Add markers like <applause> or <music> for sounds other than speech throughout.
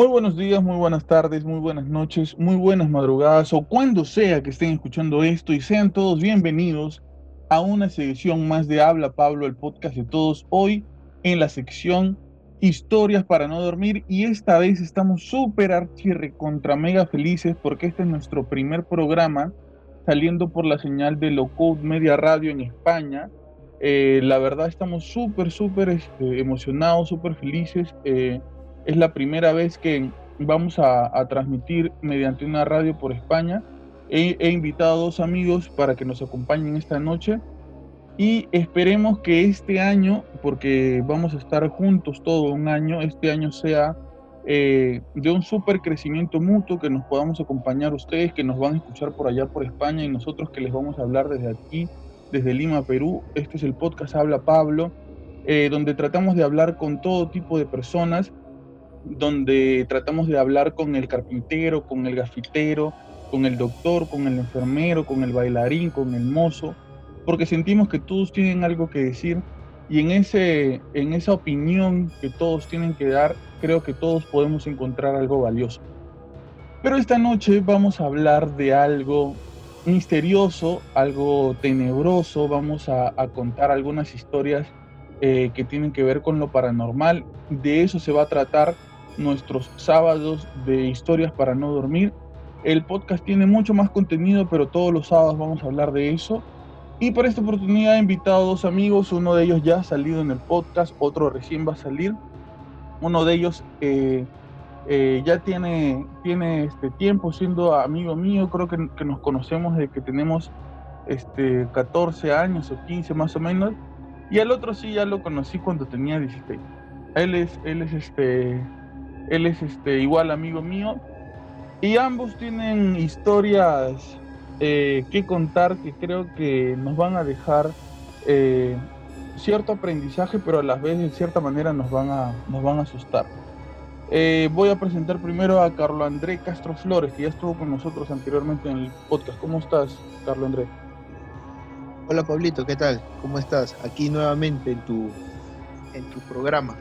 Muy buenos días, muy buenas tardes, muy buenas noches, muy buenas madrugadas o cuando sea que estén escuchando esto y sean todos bienvenidos a una sección más de Habla Pablo, el podcast de todos, hoy en la sección Historias para no dormir y esta vez estamos súper archirre contra mega felices porque este es nuestro primer programa saliendo por la señal de Locode Media Radio en España. Eh, la verdad estamos súper, súper este, emocionados, súper felices. Eh, es la primera vez que vamos a, transmitir mediante una radio por España. He, invitado a dos amigos para que nos acompañen esta noche y esperemos que este año, porque vamos a estar juntos todo un año, este año sea eh, de un súper crecimiento mutuo, que nos podamos acompañar ustedes, que nos van a escuchar por allá por España y nosotros que les vamos a hablar desde aquí, desde Lima, Perú. Este es el podcast Habla Pablo, eh, donde tratamos de hablar con todo tipo de personas donde tratamos de hablar con el carpintero, con el gafitero, con el doctor, con el enfermero, con el bailarín, con el mozo, porque sentimos que todos tienen algo que decir. Y en, ese, en esa opinión que todos tienen que dar, creo que todos podemos encontrar algo valioso. Pero esta noche vamos a hablar de algo misterioso, algo tenebroso, vamos a, contar algunas historias eh, que tienen que ver con lo paranormal, de eso se va a tratar nuestros sábados de historias para no dormir. El podcast tiene mucho más contenido, pero todos los sábados vamos a hablar de eso. Y por esta oportunidad he invitado a dos amigos, uno de ellos ya ha salido en el podcast, otro recién va a salir. Uno de ellos eh, eh, ya tiene, tiene este tiempo siendo amigo mío, creo que, que, nos conocemos desde que tenemos este, 14 años o 15 más o menos. Y al otro sí ya lo conocí cuando tenía 16. Él es, él es este, él es este, igual amigo mío. Y ambos tienen historias eh, que contar que creo que nos van a dejar eh, cierto aprendizaje, pero a la vez de cierta manera nos van a, nos van a asustar. Eh, voy a presentar primero a Carlo André Castro Flores, que ya estuvo con nosotros anteriormente en el podcast. ¿Cómo estás, Carlo André? Hola Pablito, ¿qué tal? ¿Cómo estás? Aquí nuevamente en tu, en tu programa.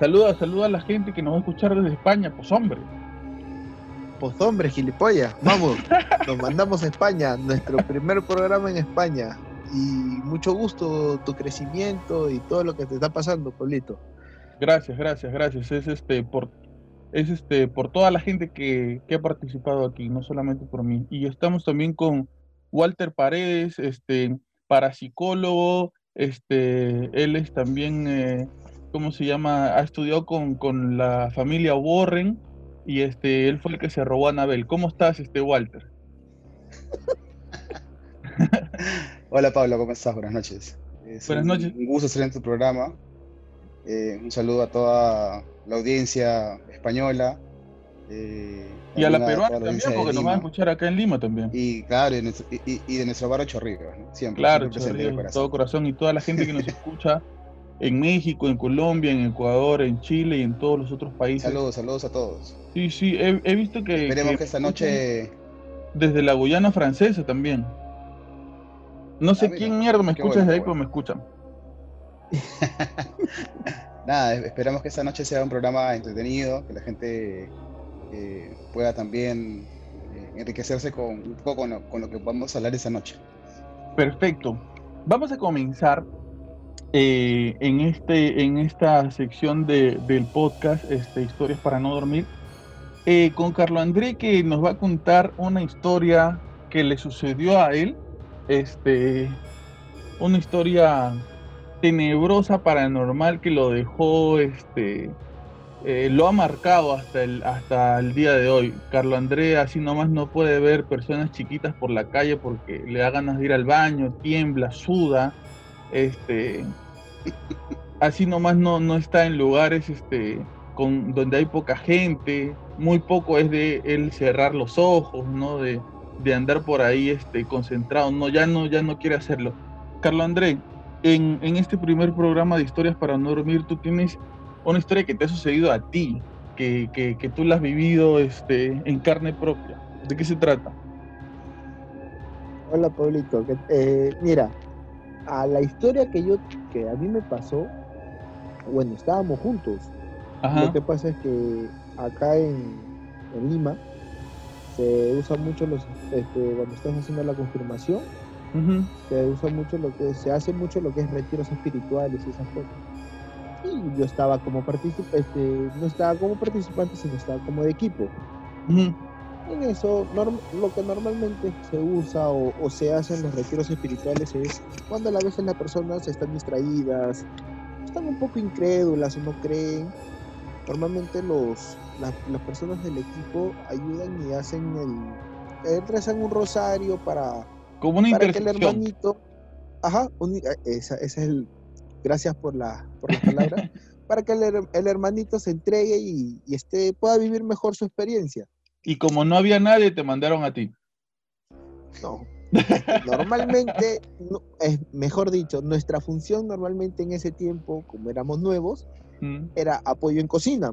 Saluda, saluda a la gente que nos va a escuchar desde España, pues hombre. Pues hombre, gilipollas, vamos, <laughs> nos mandamos a España, nuestro primer programa en España. Y mucho gusto tu crecimiento y todo lo que te está pasando, Pablito. Gracias, gracias, gracias. Es este por es este por toda la gente que, que, ha participado aquí, no solamente por mí. Y estamos también con Walter Paredes, este parapsicólogo, este él es también eh, ¿cómo se llama? Ha estudiado con, con, la familia Warren y este, él fue el que se robó a Anabel. ¿Cómo estás, este Walter? <laughs> Hola Pablo, ¿cómo estás? Buenas noches. Buenas noches. Un gusto estar en tu programa. Eh, un saludo a toda la audiencia española. Eh, y a la peruana también, porque nos van a escuchar acá en Lima también. Y claro, y, de nuestro barrio Chorrillos, siempre. Claro, siempre todo corazón y toda la gente que nos escucha en México, en Colombia, en Ecuador, en Chile y en todos los otros países. Saludos, saludos a todos. Sí, sí, he, visto que... Esperemos que, esta noche... Desde la Guyana francesa también. No sé ah, quién mierda me escucha desde ahí, pero me escuchan. <laughs> Nada, esperamos que esta noche sea un programa entretenido, que la gente eh, pueda también eh, enriquecerse con un poco con lo, con lo que vamos a hablar esta noche. Perfecto. Vamos a comenzar eh, en, este, en esta sección de, del podcast, este, Historias para no dormir, eh, con Carlo André que nos va a contar una historia que le sucedió a él, este, una historia tenebrosa, paranormal que lo dejó, este, eh, lo ha marcado hasta el, hasta el día de hoy. Carlo André así nomás no puede ver personas chiquitas por la calle porque le da ganas de ir al baño, tiembla, suda este, así nomás no, no está en lugares este, con, donde hay poca gente, muy poco es de él cerrar los ojos, ¿no? De, andar por ahí este, concentrado, no, ya no, ya no quiere hacerlo. Carlos André, en, este primer programa de historias para no dormir, tú tienes una historia que te ha sucedido a ti, que, que, tú la has vivido este, en carne propia. ¿De qué se trata? Hola, Pablito. Eh, mira, a la historia que yo, que a mí me pasó, bueno, estábamos juntos. Lo que pasa es que acá en, Lima se usa mucho los este, cuando estás haciendo la confirmación se usa mucho lo que se hace mucho lo que es retiros espirituales y esas cosas. Y yo estaba como participante este, no estaba como participante sino estaba como de equipo en eso lo que normalmente se usa o, se hace en los retiros espirituales es cuando a la vez las personas están distraídas, están un poco incrédulas o no creen. Normalmente los, las personas del equipo ayudan y hacen el, eh, rezan un rosario para, Como una para que el hermanito, ajá, eh, esa, es el, gracias por la, por la palabra, <laughs> para que el, el, hermanito se entregue y, y este, pueda vivir mejor su experiencia. Y como no había nadie, te mandaron a ti. No. Normalmente, <laughs> es mejor dicho, nuestra función normalmente en ese tiempo, como éramos nuevos, mm. era apoyo en cocina.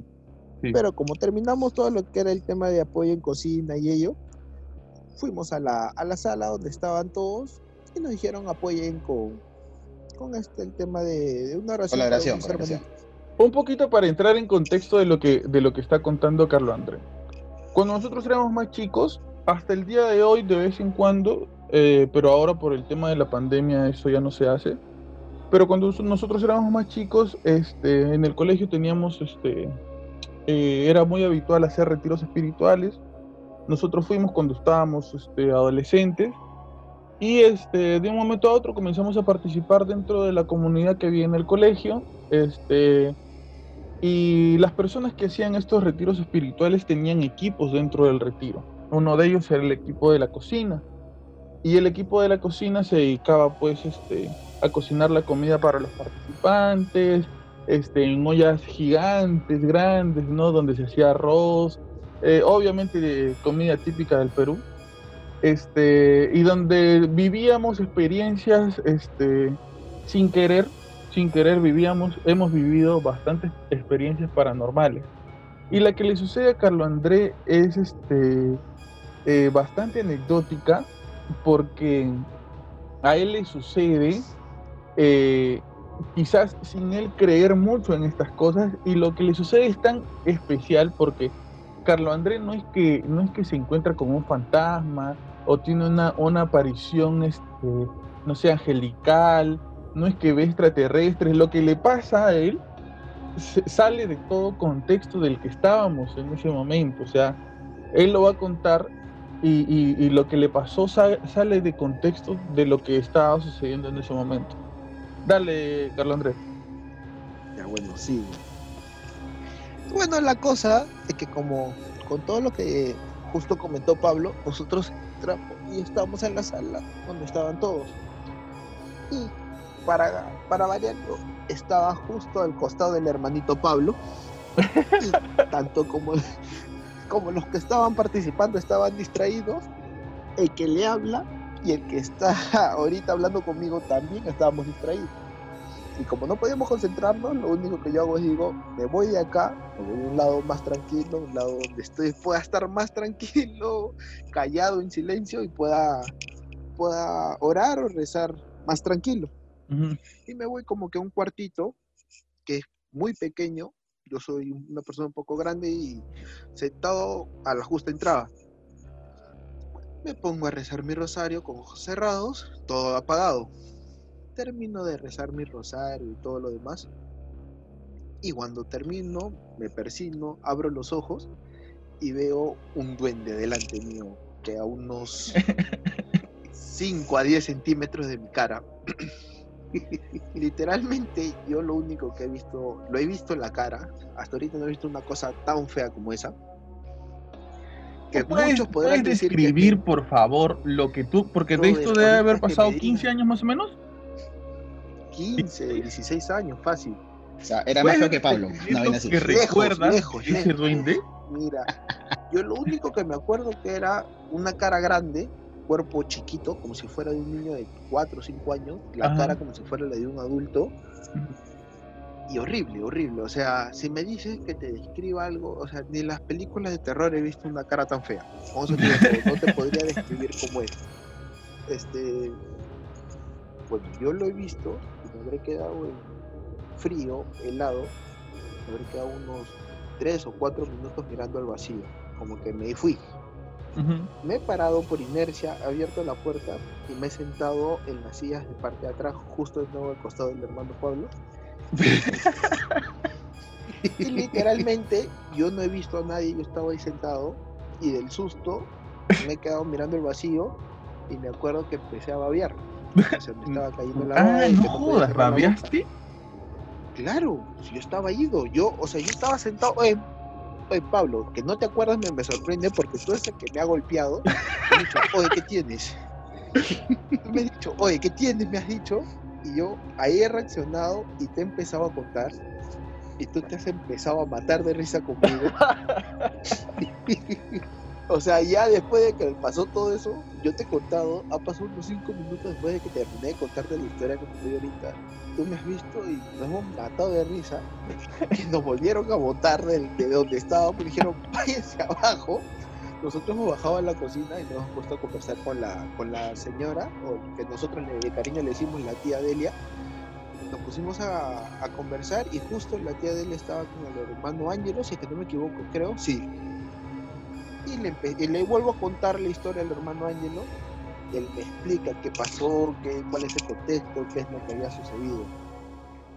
Pero como terminamos todo lo que era el tema de apoyo en cocina y ello, fuimos a la, a la sala donde estaban todos y nos dijeron apoyen con, con este, el tema de, una oración. Un poquito para entrar en contexto de lo que, de lo que está contando Carlos André. Cuando nosotros éramos más chicos, hasta el día de hoy, de vez en cuando, eh, pero ahora por el tema de la pandemia eso ya no se hace. Pero cuando nosotros éramos más chicos, este, en el colegio teníamos, este, eh, era muy habitual hacer retiros espirituales. Nosotros fuimos cuando estábamos este, adolescentes y este, de un momento a otro comenzamos a participar dentro de la comunidad que había en el colegio. Este, y las personas que hacían estos retiros espirituales tenían equipos dentro del retiro. Uno de ellos era el equipo de la cocina. Y el equipo de la cocina se dedicaba pues este, a cocinar la comida para los participantes, este, en ollas gigantes, grandes, ¿no? Donde se hacía arroz, eh, obviamente comida típica del Perú. Este, y donde vivíamos experiencias este, sin querer sin querer vivíamos, hemos vivido bastantes experiencias paranormales. Y la que le sucede a Carlo André es este, eh, bastante anecdótica porque a él le sucede, eh, quizás sin él creer mucho en estas cosas, y lo que le sucede es tan especial porque Carlo André no es que, no es que se encuentra con un fantasma o tiene una, una aparición, este, no sé, angelical no es que ve extraterrestres, lo que le pasa a él sale de todo contexto del que estábamos en ese momento, o sea, él lo va a contar y, lo que le pasó sale, de contexto de lo que estaba sucediendo en ese momento. Dale, Carlos Andrés. Ya, bueno, sí. Bueno, la cosa es que como con todo lo que justo comentó Pablo, nosotros y estábamos en la sala donde estaban todos. Y para, para variarlo, estaba justo al costado del hermanito Pablo. tanto como, como los que estaban participando estaban distraídos, el que le habla y el que está ahorita hablando conmigo también estábamos distraídos. Y como no podíamos concentrarnos, lo único que yo hago es digo, me voy de acá, a un lado más tranquilo, un lado donde estoy, pueda estar más tranquilo, callado, en silencio y pueda, pueda orar o rezar más tranquilo. Y me voy como que a un cuartito que es muy pequeño. Yo soy una persona un poco grande y sentado a la justa entrada. Me pongo a rezar mi rosario con ojos cerrados, todo apagado. Termino de rezar mi rosario y todo lo demás. Y cuando termino, me persino, abro los ojos y veo un duende delante mío que a unos <laughs> 5 a 10 centímetros de mi cara. <laughs> Literalmente yo lo único que he visto, lo he visto en la cara, hasta ahorita no he visto una cosa tan fea como esa. Que muchos podrán describir, por favor, lo que tú, porque de esto debe haber pasado 15 años más o menos. 15, 16 años, fácil. O sea, era mejor que Pablo. No, que recuerdas ese duende? Mira, yo lo único que me acuerdo que era una cara grande, cuerpo chiquito, como si fuera de un niño de 4 o 5 años, la cara como si fuera la de un adulto. Y horrible, horrible. O sea, si me dices que te describa algo, o sea, ni en las películas de terror he visto una cara tan fea. no te podría describir cómo es. Este, bueno, yo lo he visto y me habré quedado en frío, helado, haber quedado unos tres o cuatro minutos mirando al vacío, como que me fui. Me he parado por inercia, he abierto la puerta y me he sentado en las sillas de parte de atrás, justo de nuevo al costado del hermano Pablo. <laughs> y literalmente yo no he visto a nadie, yo estaba ahí sentado y del susto me he quedado mirando el vacío y me acuerdo que empecé a babear. O sea, me <laughs> estaba cayendo la ah, no jodas, ¿babeaste? Claro, si yo estaba ido, yo, o sea, yo estaba sentado, oye, oye Pablo, que no te acuerdas me, me sorprende porque tú eres el que me ha golpeado, me has dicho, oye, ¿qué tienes? me has dicho, oye, ¿qué tienes? Me has dicho, y yo ahí he reaccionado y te he empezado a contar y tú te has empezado a matar de risa conmigo. <laughs> <laughs> o sea, ya después de que pasó todo eso, yo te he contado, ha pasado unos cinco minutos después de que terminé de contarte la historia que estoy ahorita. Tú me has visto y nos hemos matado de risa. <laughs> Y nos volvieron a botar de, de donde estábamos. Dijeron, váyanse abajo. Nosotros hemos bajado a la cocina y nos hemos puesto a conversar con la, con la señora, o que nosotros de cariño le decimos la tía Delia nos pusimos a, conversar y justo la tía de él estaba con el hermano Ángelo, si es que no me equivoco, creo, sí. Y le, y le vuelvo a contar la historia del hermano Ángelo, y él me explica qué pasó, qué, cuál es el contexto, qué es lo que había sucedido.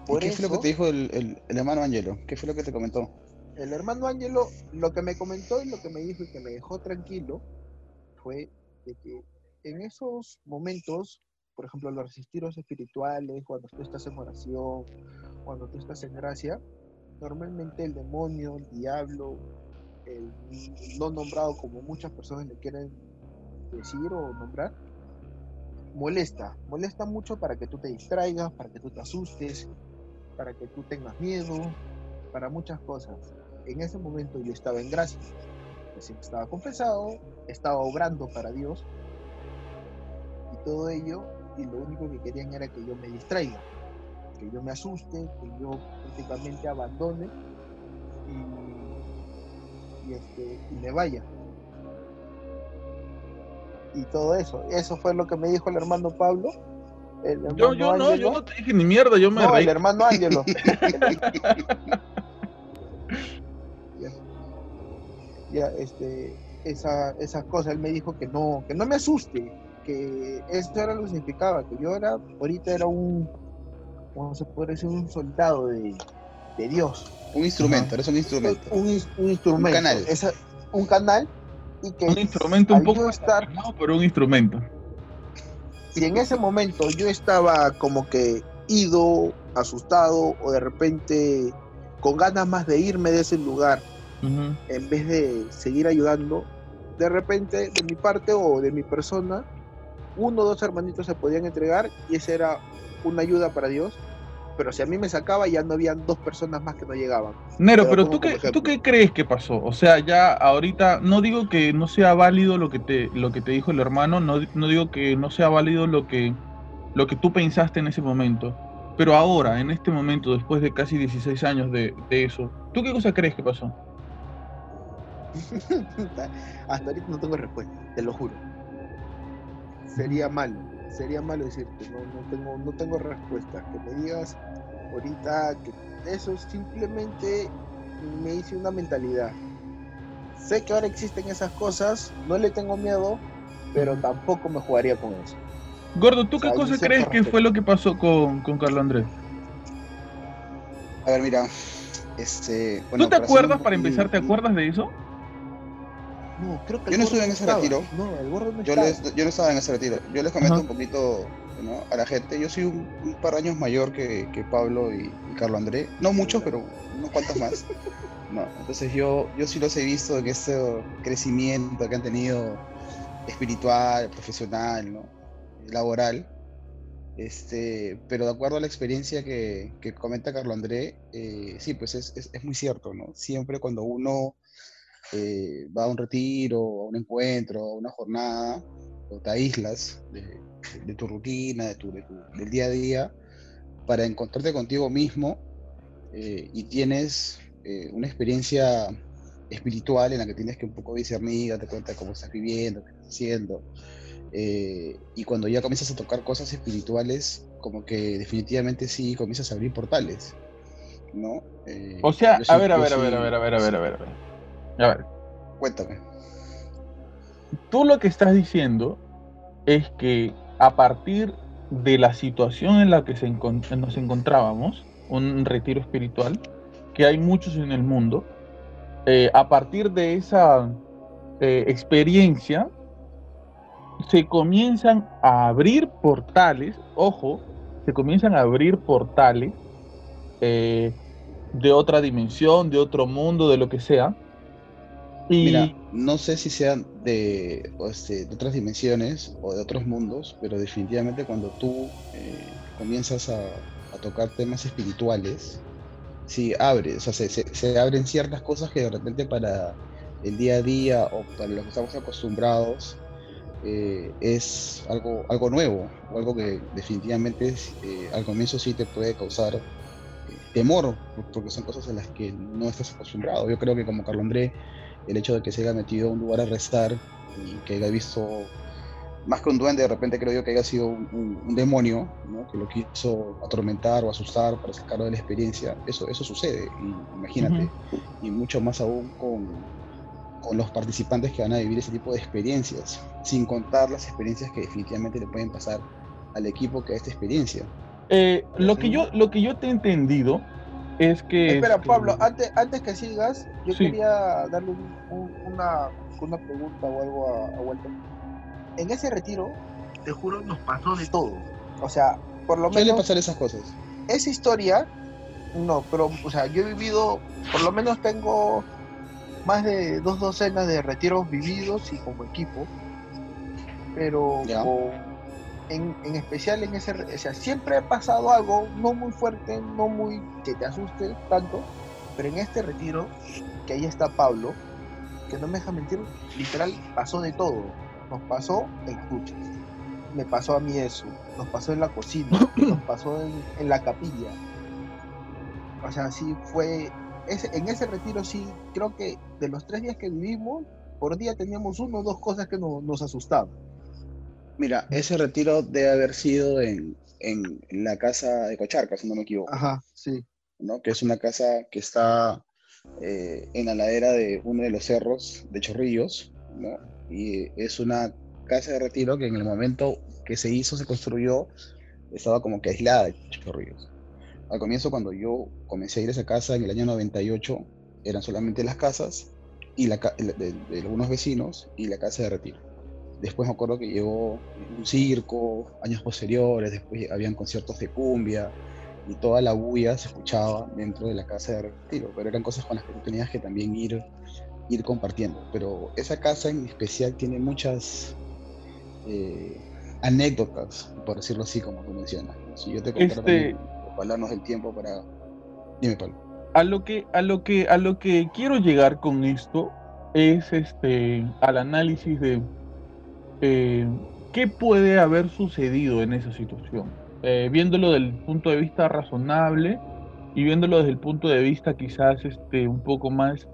Por ¿Y ¿Qué fue lo que te dijo el, el, el hermano Ángelo? ¿Qué fue lo que te comentó? El hermano Ángelo, lo que me comentó y lo que me dijo y que me dejó tranquilo fue de que en esos momentos por ejemplo, los resistiros espirituales, cuando tú estás en oración, cuando tú estás en gracia, normalmente el demonio, el diablo, el no nombrado como muchas personas le quieren decir o nombrar, molesta, molesta mucho para que tú te distraigas, para que tú te asustes, para que tú tengas miedo, para muchas cosas. En ese momento yo estaba en gracia, estaba confesado, estaba obrando para Dios y todo ello y lo único que querían era que yo me distraiga, que yo me asuste, que yo prácticamente abandone y, este, y me vaya. Y todo eso, eso fue lo que me dijo el hermano Pablo. yo, yo no, yo no te dije ni mierda, yo me no, el hermano Ángelo. <laughs> ya, este, esa, esas cosas, él me dijo que no, que no me asuste, que esto era lo que significaba, que yo era, ahorita era un, ¿cómo se puede decir? Un soldado de, de Dios. Un instrumento, eres un instrumento. Un, un instrumento. Un canal. un canal y que... Un instrumento un poco estar, pero un instrumento. Si en ese momento yo estaba como que ido, asustado o de repente con ganas más de irme de ese lugar, en vez de seguir ayudando, de repente de mi parte o de mi persona uno o dos hermanitos se podían entregar y esa era una ayuda para Dios. Pero si a mí me sacaba, ya no habían dos personas más que no llegaban. Nero, pero, ¿tú, qué, ¿tú qué crees que pasó? O sea, ya ahorita, no digo que no sea válido lo que te, lo que te dijo el hermano, no, no digo que no sea válido lo que, lo que tú pensaste en ese momento. Pero ahora, en este momento, después de casi 16 años de, de eso, ¿tú qué cosa crees que pasó? <laughs> Hasta ahorita no tengo respuesta, te lo juro sería malo, sería malo decirte, no, no, tengo, no tengo respuesta. Que me digas ahorita que eso simplemente me hice una mentalidad. Sé que ahora existen esas cosas, no le tengo miedo, pero tampoco me jugaría con eso. Gordo, ¿tú qué cosa crees que fue lo que pasó con, con Carlos Andrés? A ver, mira, este... ¿Tú te acuerdas, para empezar, te acuerdas de eso? Yo no estuve en ese retiro. yo, no estaba en ese retiro. Yo les comento un poquito a la gente. Yo soy un, par de años mayor que, Pablo y, Carlos André. No muchos, pero unos cuantos más. <laughs> entonces yo, yo sí los he visto en este crecimiento que han tenido espiritual, profesional, laboral. Este, pero de acuerdo a la experiencia que, comenta Carlos André, eh, sí, pues es, es, muy cierto, ¿no? Siempre cuando uno eh, va a un retiro, a un encuentro, a una jornada, o te aíslas de, tu rutina, de tu, del día a día, para encontrarte contigo mismo eh, y tienes eh, una experiencia espiritual en la que tienes que un poco discernir, darte cuenta de cómo estás viviendo, qué estás haciendo. y cuando ya comienzas a tocar cosas espirituales, como que definitivamente sí comienzas a abrir portales. ¿no? o sea, a ver, a ver, a ver, a ver, a ver, a ver, a ver, a ver. A ver. Cuéntame. Tú lo que estás diciendo es que a partir de la situación en la que se nos encontrábamos, un retiro espiritual, que hay muchos en el mundo, eh, a partir de esa eh, experiencia, se comienzan a abrir portales, ojo, se comienzan a abrir portales eh, de otra dimensión, de otro mundo, de lo que sea. Y... Mira, no sé si sean de, este, de, otras dimensiones o de otros mundos, pero definitivamente cuando tú comienzas a, a tocar temas espirituales, sí abre, o sea, se, se, abren ciertas cosas que de repente para el día a día o para los que estamos acostumbrados eh, es algo, algo nuevo, o algo que definitivamente eh, al comienzo sí te puede causar eh, temor, porque son cosas a las que no estás acostumbrado. Yo creo que como Carlos André, el hecho de que se haya metido a un lugar a rezar y que haya visto más que un duende, de repente creo yo que haya sido un, demonio, que lo quiso atormentar o asustar para sacarlo de la experiencia. Eso, eso sucede, imagínate. Y mucho más aún con, con los participantes que van a vivir ese tipo de experiencias, sin contar las experiencias que definitivamente le pueden pasar al equipo que a esta experiencia. Eh, lo, que yo, lo que yo te he entendido es que... Espera, este, Pablo, antes, antes que sigas, yo quería darle una, una, pregunta o algo a, a Walter en ese retiro, te juro, nos pasó de todo. O sea, por lo menos. pasar esas cosas. Esa historia, no, pero, o sea, yo he vivido, por lo menos tengo más de dos docenas de retiros vividos y como equipo. Pero en, en, especial en ese, o sea, siempre ha pasado algo no muy fuerte, no muy que te asuste tanto, pero en este retiro, que ahí está Pablo, que no me deja mentir, literal pasó de todo nos pasó en Cuchas, me pasó a mí eso, nos pasó en la cocina, <clears throat> nos pasó en, la capilla. O sea, sí fue, ese, en ese retiro sí, creo que de los tres días que vivimos, por día teníamos uno o dos cosas que nos asustaban. Mira, ese retiro debe haber sido en, en, la casa de Cocharca, si no me equivoco. Ajá, sí. ¿no? Que es una casa que está eh, en la ladera de uno de los cerros de Chorrillos, ¿no? y es una casa de retiro que en el momento que se hizo, se construyó, estaba como que aislada de Chorrillos. Al comienzo, cuando yo comencé a ir a esa casa en el año 98, eran solamente las casas y la, de, algunos vecinos y la casa de retiro. Después me acuerdo que llegó un circo, años posteriores, después habían conciertos de cumbia y toda la bulla se escuchaba dentro de la casa de retiro, pero eran cosas con las que tú tenías que también ir ir compartiendo. Pero esa casa en especial tiene muchas eh, anécdotas, por decirlo así, como tú mencionas. Si yo te contara este... hablarnos del tiempo para... Dime, Pablo. A lo que, a lo que, a lo que quiero llegar con esto es este al análisis de eh, qué puede haber sucedido en esa situación. Eh, viéndolo desde el punto de vista razonable y viéndolo desde el punto de vista quizás este, un poco más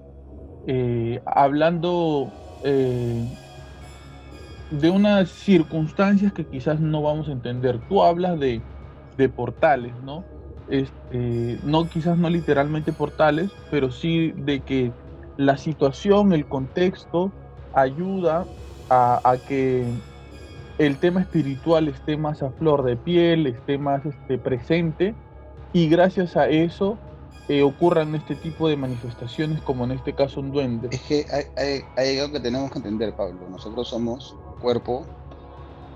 eh, hablando eh, de unas circunstancias que quizás no vamos a entender. Tú hablas de, portales, ¿no? Este, no quizás no literalmente portales, pero sí de que la situación, el contexto ayuda a, que el tema espiritual esté más a flor de piel, esté más este, presente y gracias a eso eh, ocurran este tipo de manifestaciones, como en este caso un duende. Es que hay, algo que tenemos que entender, Pablo. Nosotros somos cuerpo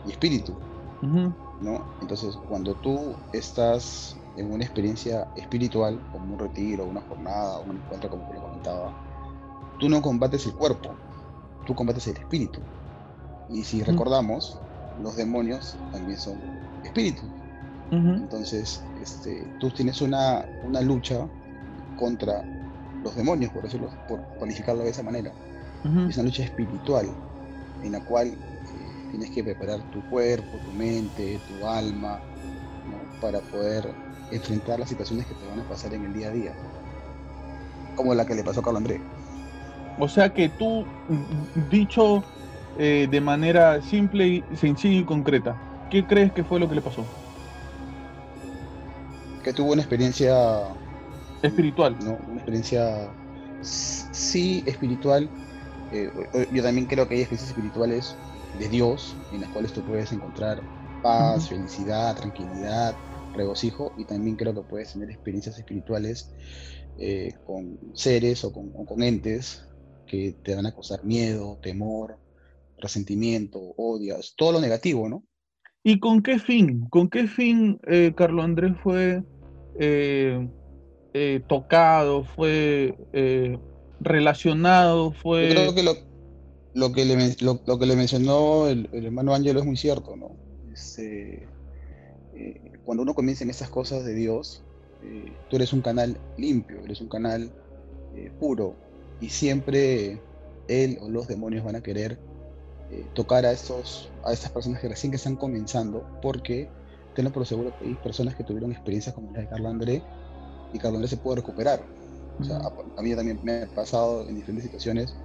y espíritu, ¿no? Entonces, cuando tú estás en una experiencia espiritual, como un retiro, una jornada, un encuentro, como te lo comentaba, tú no combates el cuerpo, tú combates el espíritu. Y si recordamos, los demonios también son espíritus. Entonces, este, tú tienes una, una lucha contra los demonios, por decirlo, por cualificarlo de esa manera. Es una lucha espiritual en la cual eh, tienes que preparar tu cuerpo, tu mente, tu alma, para poder enfrentar las situaciones que te van a pasar en el día a día, como la que le pasó a Carlos André. O sea que tú, dicho eh, de manera simple, y sencilla y concreta, ¿qué crees que fue lo que le pasó? Que tuvo una experiencia Espiritual. ¿no? Una experiencia, sí, espiritual. Eh, yo también creo que hay experiencias espirituales de Dios en las cuales tú puedes encontrar paz, felicidad, tranquilidad, regocijo y también creo que puedes tener experiencias espirituales eh, con seres o con, entes que te van a causar miedo, temor, resentimiento, odias, todo lo negativo, ¿no? ¿Y con qué fin? ¿Con qué fin eh, Carlos Andrés fue eh, eh, tocado, fue relacionado, fue... Yo creo que lo, lo que, le, lo, que le mencionó el, hermano Ángelo es muy cierto, ¿no? Este, cuando uno comienza en esas cosas de Dios, tú eres un canal limpio, eres un canal puro, y siempre él o los demonios van a querer eh, tocar a, estos, a estas personas que recién que están comenzando, porque tengo por seguro que hay personas que tuvieron experiencias como la de Carlos André y Carlos André se puede recuperar. O sea, a, mí también me ha pasado en diferentes situaciones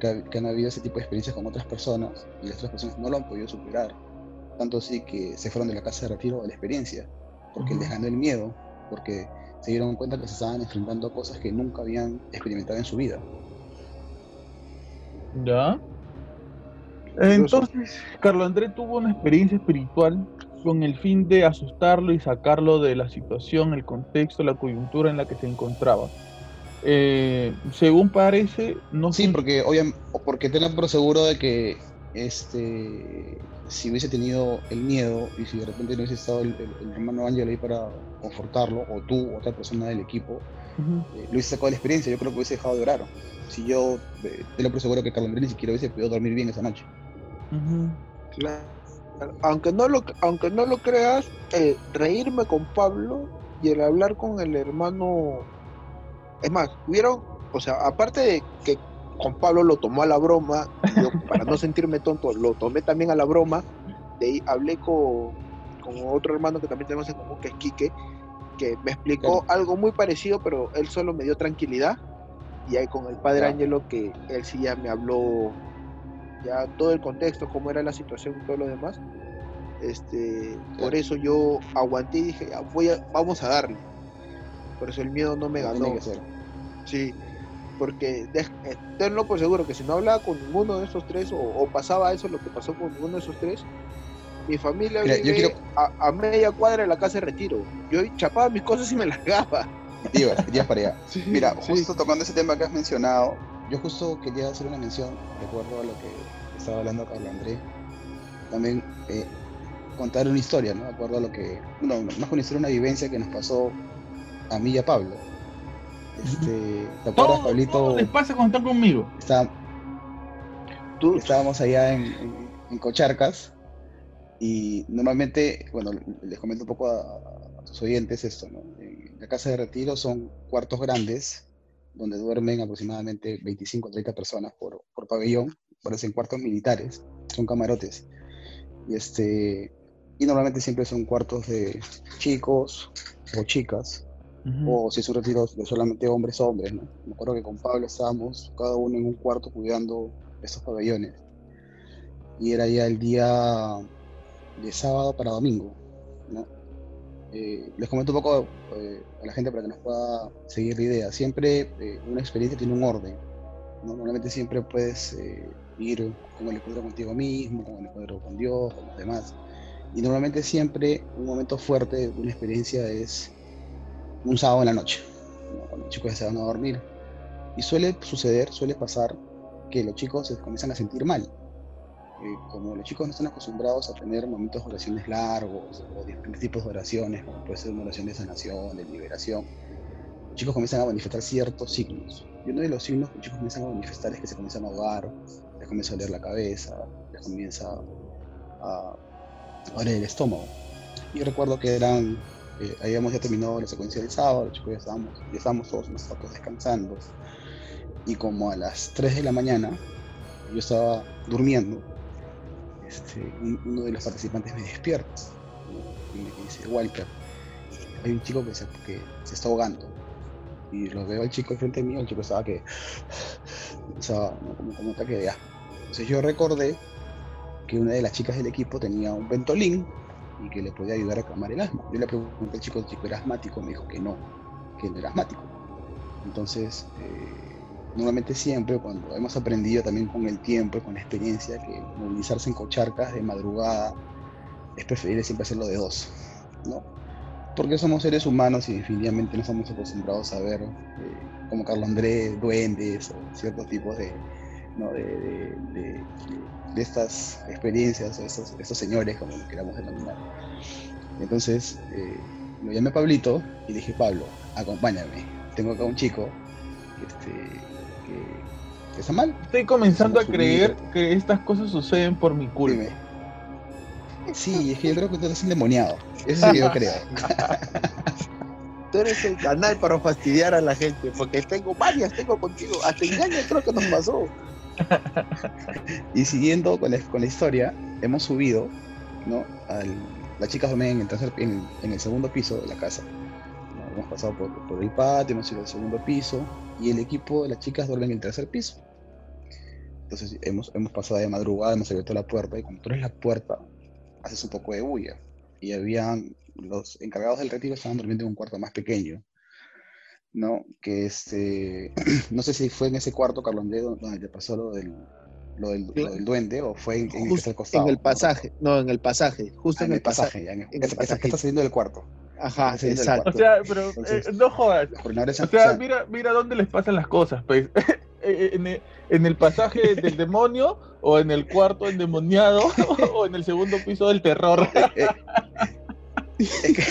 que, han habido ese tipo de experiencias con otras personas y las otras personas no lo han podido superar. Tanto así que se fueron de la casa de retiro de la experiencia, porque les ganó el miedo, porque se dieron cuenta que se estaban enfrentando a cosas que nunca habían experimentado en su vida. ¿Ya? Entonces, Carlos André tuvo una experiencia espiritual con el fin de asustarlo y sacarlo de la situación, el contexto, la coyuntura en la que se encontraba. Eh, según parece, no Sí, porque obviamente, porque tengan por seguro de que este si hubiese tenido el miedo y si de repente no hubiese estado el, hermano Ángel ahí para confortarlo, o tú, o otra persona del equipo, eh, lo hubiese sacado de la experiencia, yo creo que hubiese dejado de orar. Si yo, eh, te lo por seguro que Carlos Andrés ni siquiera hubiese podido dormir bien esa noche. Aunque no lo, aunque no lo creas, el reírme con Pablo y el hablar con el hermano. Es más, vieron, o sea, aparte de que con Pablo lo tomó a la broma, yo para no <laughs> sentirme tonto, lo tomé también a la broma. De ahí hablé con, con otro hermano que también tenemos en común, que es Quique, que me explicó algo muy parecido, pero él solo me dio tranquilidad. Y ahí con el padre Ángelo, que él sí ya me habló ya todo el contexto, cómo era la situación y todo lo demás. Este, por eso yo aguanté y dije, voy a, vamos a darle. Por eso el miedo no me ganó. Sí, porque tenlo por seguro que si no hablaba con ninguno de esos tres o, pasaba eso lo que pasó con ninguno de esos tres, mi familia vive a, media cuadra de la casa de retiro. Yo chapaba mis cosas y me <laughs> largaba. Ibas, para allá. Mira, justo tocando ese tema que has mencionado, yo justo quería hacer una mención, de acuerdo a lo que estaba hablando Carlos Andrés, también eh, contar una historia, ¿no? De acuerdo a lo que, no, más con una vivencia que nos pasó a mí y a Pablo. Este, ¿Te acuerdas, Pablito? Todo les pasa cuando están conmigo. Tú, estábamos allá en, Cocharcas y normalmente, bueno, les comento un poco a, tus oyentes esto, ¿no? En la casa de retiro son cuartos grandes donde duermen aproximadamente 25 o 30 personas por, por pabellón parecen cuartos militares, son camarotes. Y, este, y normalmente siempre son cuartos de chicos o chicas, o si es un retiro de solamente hombres hombres. ¿no? Me acuerdo que con Pablo estábamos cada uno en un cuarto cuidando esos pabellones. Y era ya el día de sábado para domingo. Eh, les comento un poco eh, a la gente para que nos pueda seguir la idea. Siempre eh, una experiencia tiene un orden. Normalmente siempre puedes ir con el encuentro contigo mismo, con el encuentro con Dios, con los demás. Y normalmente siempre un momento fuerte una experiencia es un sábado en la noche, cuando los chicos se van a dormir. Y suele suceder, suele pasar que los chicos se comienzan a sentir mal. Eh, como los chicos no están acostumbrados a tener momentos de oraciones largos o diferentes tipos de oraciones, como puede ser una oración de sanación, de liberación, los chicos comienzan a manifestar ciertos signos. Y uno de los signos que los chicos comienzan a manifestar es que se comienzan a ahogar, les comienza a doler la cabeza, les comienza a, doler el estómago. Y recuerdo que eran, eh, habíamos ya terminado la secuencia del sábado, chicos ya estábamos, ya estábamos todos nosotros descansando. Y como a las 3 de la mañana, yo estaba durmiendo, este, uno de los participantes me despierta y me dice, Walter, hay un chico que se, está ahogando y lo veo al chico enfrente mío, el chico estaba que, sea, como, como ataque de asma. Entonces yo recordé que una de las chicas del equipo tenía un ventolín y que le podía ayudar a calmar el asma. Yo le pregunté al chico, ¿el chico era asmático? Me dijo que no, que no era asmático. Entonces, eh, normalmente siempre, cuando hemos aprendido también con el tiempo y con la experiencia, que movilizarse en cocharcas de madrugada es preferible siempre hacerlo de dos, ¿no? Porque somos seres humanos y definitivamente no estamos acostumbrados a ver, eh, como Carlos Andrés, duendes o ciertos tipos de, ¿no? de, estas experiencias, o estos, estos señores, como lo queramos denominar. Entonces, eh, lo llamé a Pablito y dije, Pablo, acompáñame. Tengo acá un chico este, que, está mal. Estoy comenzando a creer que estas cosas suceden por mi culpa. Sí, es que yo creo que tú estás endemoniado. Eso es lo que yo creo. <laughs> tú eres el canal para fastidiar a la gente, porque tengo varias, tengo contigo. Hasta engaño creo que nos pasó. y siguiendo con la, con la historia, hemos subido, ¿no? Al, las chicas duermen en el, tercer, en, en el segundo piso de la casa. Hemos pasado por, por, el patio, hemos ido al segundo piso y el equipo de las chicas duerme en el tercer piso. Entonces hemos, hemos pasado de madrugada, hemos abierto la puerta y cuando tú eres la puerta, haces un poco de bulla. Y habían, los encargados del retiro estaban durmiendo en un cuarto más pequeño. ¿no? Que este, <clears throat> no sé si fue en ese cuarto, Carlos Andrés, donde te pasó lo del, lo del, lo del duende o fue en, en, el, costado, en el pasaje, no, en el pasaje, justo ah, en, el pasaje. pasaje. En, el, en el pasaje. que está saliendo del cuarto. Ajá, exacto. O sea, pero Entonces, eh, no jodas. O sea, o sea, mira, mira dónde les pasan las cosas, pues. <laughs> en, el, en el pasaje del demonio o en el cuarto endemoniado <laughs> o en el segundo piso del terror. <laughs> Es que,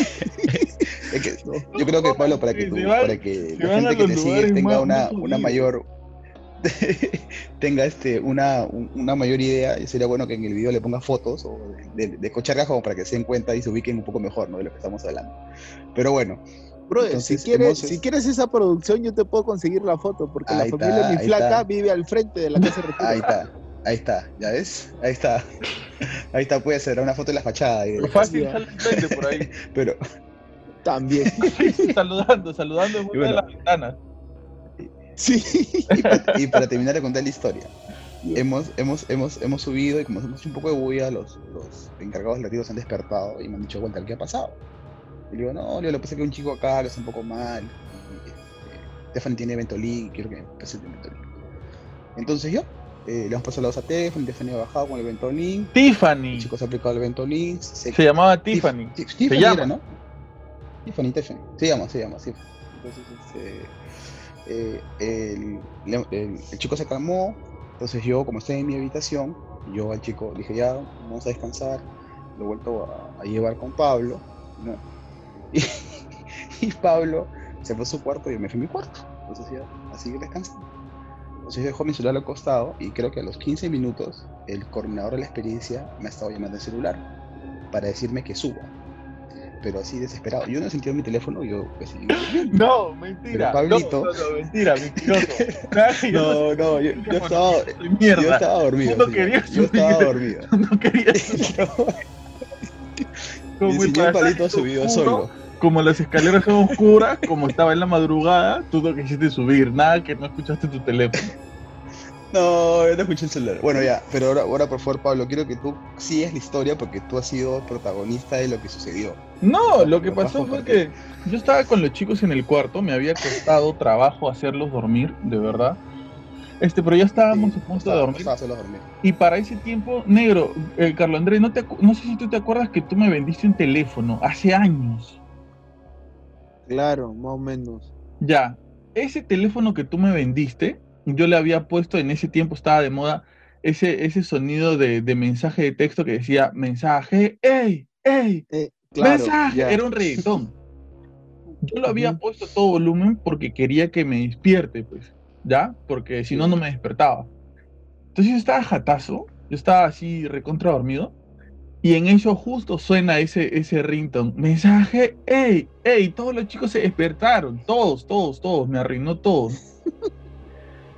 es que, yo creo que Pablo para que, tú, para que la gente que te sigue tenga una, una mayor <laughs> tenga este, una, una mayor idea, y sería bueno que en el video le ponga fotos o de, de, de cochargas como para que se den cuenta y se ubiquen un poco mejor ¿no? de lo que estamos hablando. Pero bueno. Brother, Entonces, si, quieres, hemos... si quieres esa producción, yo te puedo conseguir la foto, porque ahí la familia está, de mi flaca está. vive al frente de la casa <laughs> de Ahí está. Ahí está, ¿ya ves? Ahí está. <laughs> Ahí está, puede ser una foto de la fachada. Pero fácil sale frente por ahí. Pero. También. saludando, saludando en una bueno, de las ventanas. Sí. Y para, y para, terminar de contar la historia, hemos, hemos, hemos, hemos subido y como hemos hecho un poco de bulla, los, los encargados se han despertado y me han dicho, cuenta, ¿qué ha pasado? Y digo, no, lo que pasa es que hay un chico acá que está un poco mal. Stephanie tiene Ventolin, quiero que me pase el Ventolin. Entonces yo, eh, le hemos pasado la voz a Tiffany, Tiffany ha bajado con el Ventolin. Tiffany. El chico se ha aplicado el Ventolin. Se, se llamaba Tiffany. Tif Tiffany se llama, era, ¿no? Tiffany, Tiffany. Se llama, se llama, sí. Entonces, este eh, el, el, el, chico se calmó, entonces yo, como estoy en mi habitación, yo al chico dije, ya, vamos a descansar, lo he vuelto a, llevar con Pablo, <laughs> y, Pablo se fue a su cuarto y yo me fui a mi cuarto, entonces ya, así descansando. Entonces yo dejó mi celular al costado y creo que a los 15 minutos el coordinador de la experiencia me ha estado llamando al celular para decirme que suba pero así desesperado. Yo no he sentido mi teléfono, yo pues, <laughs> No, mentira. Pablito. No, no, no mentira, mentiroso. <laughs> no, no, yo, yo, estaba, yo estaba dormido. No quería yo estaba dormido. <laughs> No quería subir. Como el señor Pablito subió solo. Como las escaleras son oscuras, como estaba en la madrugada, tú no quisiste subir, nada que no escuchaste tu teléfono. No, yo no escuché el celular. Bueno, ya, pero ahora, ahora por favor, Pablo, quiero que tú sigas la historia porque tú has sido protagonista de lo que sucedió. No, lo que pasó fue que yo estaba con los chicos en el cuarto, me había costado trabajo hacerlos dormir, de verdad. Este, pero ya estábamos sí, a punto de dormir. dormir. Y para ese tiempo, negro, eh, Carlos Andrés, no, te, no sé si tú te acuerdas que tú me vendiste un teléfono hace años. Claro, más o menos. Ya, ese teléfono que tú me vendiste, yo le había puesto, en ese tiempo estaba de moda, ese, ese sonido de, de mensaje de texto que decía mensaje, ¡ey! ¡ey! Eh, claro, mensaje, era un reggaetón. Yo lo había puesto a todo volumen porque quería que me despierte, pues, ¿ya? Porque si no, no me despertaba. Entonces yo estaba jatazo, yo estaba así recontra dormido, y en eso justo suena ese, ese ringtone, mensaje, ¡ey! ¡ey! Todos los chicos se despertaron, todos, todos, todos, me arruinó todo. <laughs>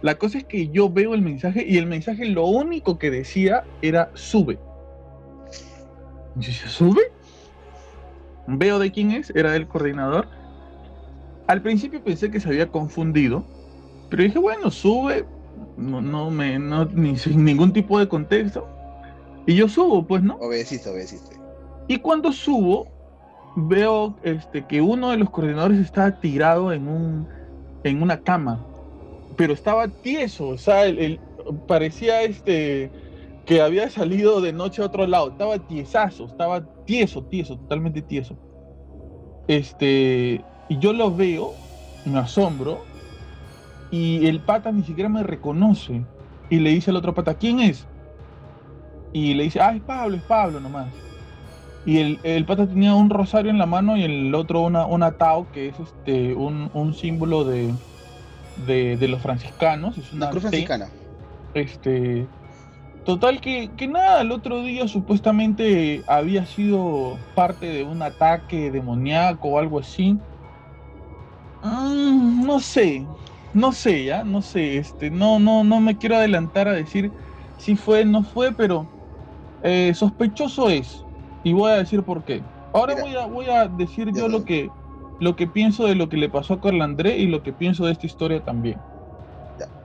La cosa es que yo veo el mensaje y el mensaje lo único que decía era sube. Yo decía, ¿sube? Veo de quién es, era del coordinador. Al principio pensé que se había confundido, pero dije, bueno, sube, no, no me, no, ni sin ningún tipo de contexto. Y yo subo, pues, ¿no? Obedeciste, obedeciste. Y cuando subo, veo este, que uno de los coordinadores está tirado en un, en una cama, pero estaba tieso, o sea, el, parecía este que había salido de noche a otro lado, estaba tiesazo, estaba tieso, tieso, totalmente tieso. Este, y yo lo veo, me asombro, y el pata ni siquiera me reconoce. Y le dice al otro pata, ¿quién es? Y le dice, ah, es Pablo, es Pablo nomás. Y el, el pata tenía un rosario en la mano y el otro una, una tau, que es este, un, un símbolo de, de, los franciscanos. Es una, cruz franciscana. Este, total que, que nada, el otro día supuestamente había sido parte de un ataque demoníaco o algo así. Mm, no sé, no sé, ya, no sé, este, no, no, no me quiero adelantar a decir si fue, no fue, pero eh, sospechoso es. Y voy a decir por qué. Ahora voy a, voy a decir yo lo que, lo que pienso de lo que le pasó a Carl André y lo que pienso de esta historia también.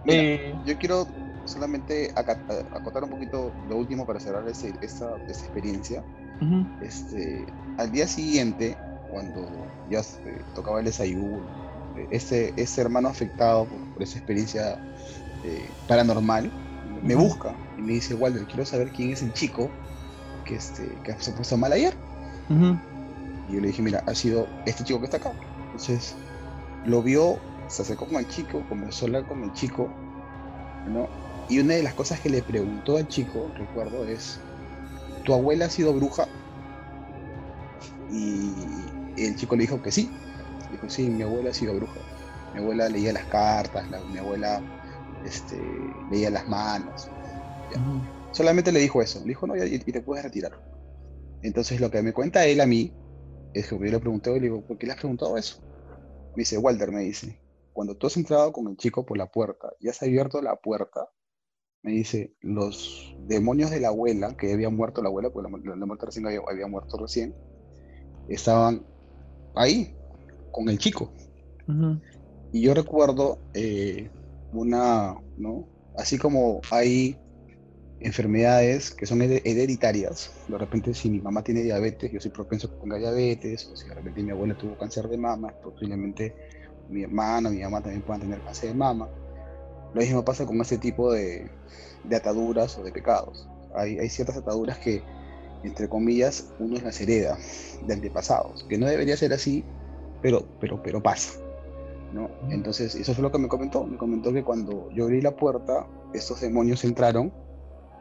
Eh, yo quiero solamente acotar un poquito lo último para cerrar ese, esa, experiencia. este, al día siguiente, cuando ya tocaba el desayuno, ese, ese hermano afectado por, esa experiencia eh, paranormal me busca y me dice, Walter, quiero saber quién es el chico que, este, que se puso mal ayer. Y yo le dije, mira, ha sido este chico que está acá. Entonces, lo vio, se acercó con el chico, hablar con el chico, ¿no? Y una de las cosas que le preguntó al chico, recuerdo, es, ¿tu abuela ha sido bruja? Y el chico le dijo que sí. Dijo, sí, mi abuela ha sido bruja. Mi abuela leía las cartas, mi abuela este, leía las manos. Solamente le dijo eso. Le dijo, no, y, te puedes retirar. Entonces lo que me cuenta él a mí es que yo le pregunté, y le digo, ¿por qué le has preguntado eso? Me dice, Walter, me dice, cuando tú has entrado con el chico por la puerta y has abierto la puerta, me dice, los demonios de la abuela, que había muerto la abuela, porque la, la muerte recién había, muerto recién, estaban ahí, con el chico. Y yo recuerdo eh, una, ¿no? Así como hay enfermedades que son hereditarias. De repente, si mi mamá tiene diabetes, yo soy propenso a que tenga diabetes, o si de repente mi abuela tuvo cáncer de mama, posiblemente mi hermana, mi mamá también puedan tener cáncer de mama. Lo mismo pasa con ese tipo de, ataduras o de pecados. Hay, hay, ciertas ataduras que, entre comillas, uno es las hereda de antepasados, que no debería ser así, pero, pero, pero pasa. ¿no? Entonces, eso fue lo que me comentó. Me comentó que cuando yo abrí la puerta, estos demonios entraron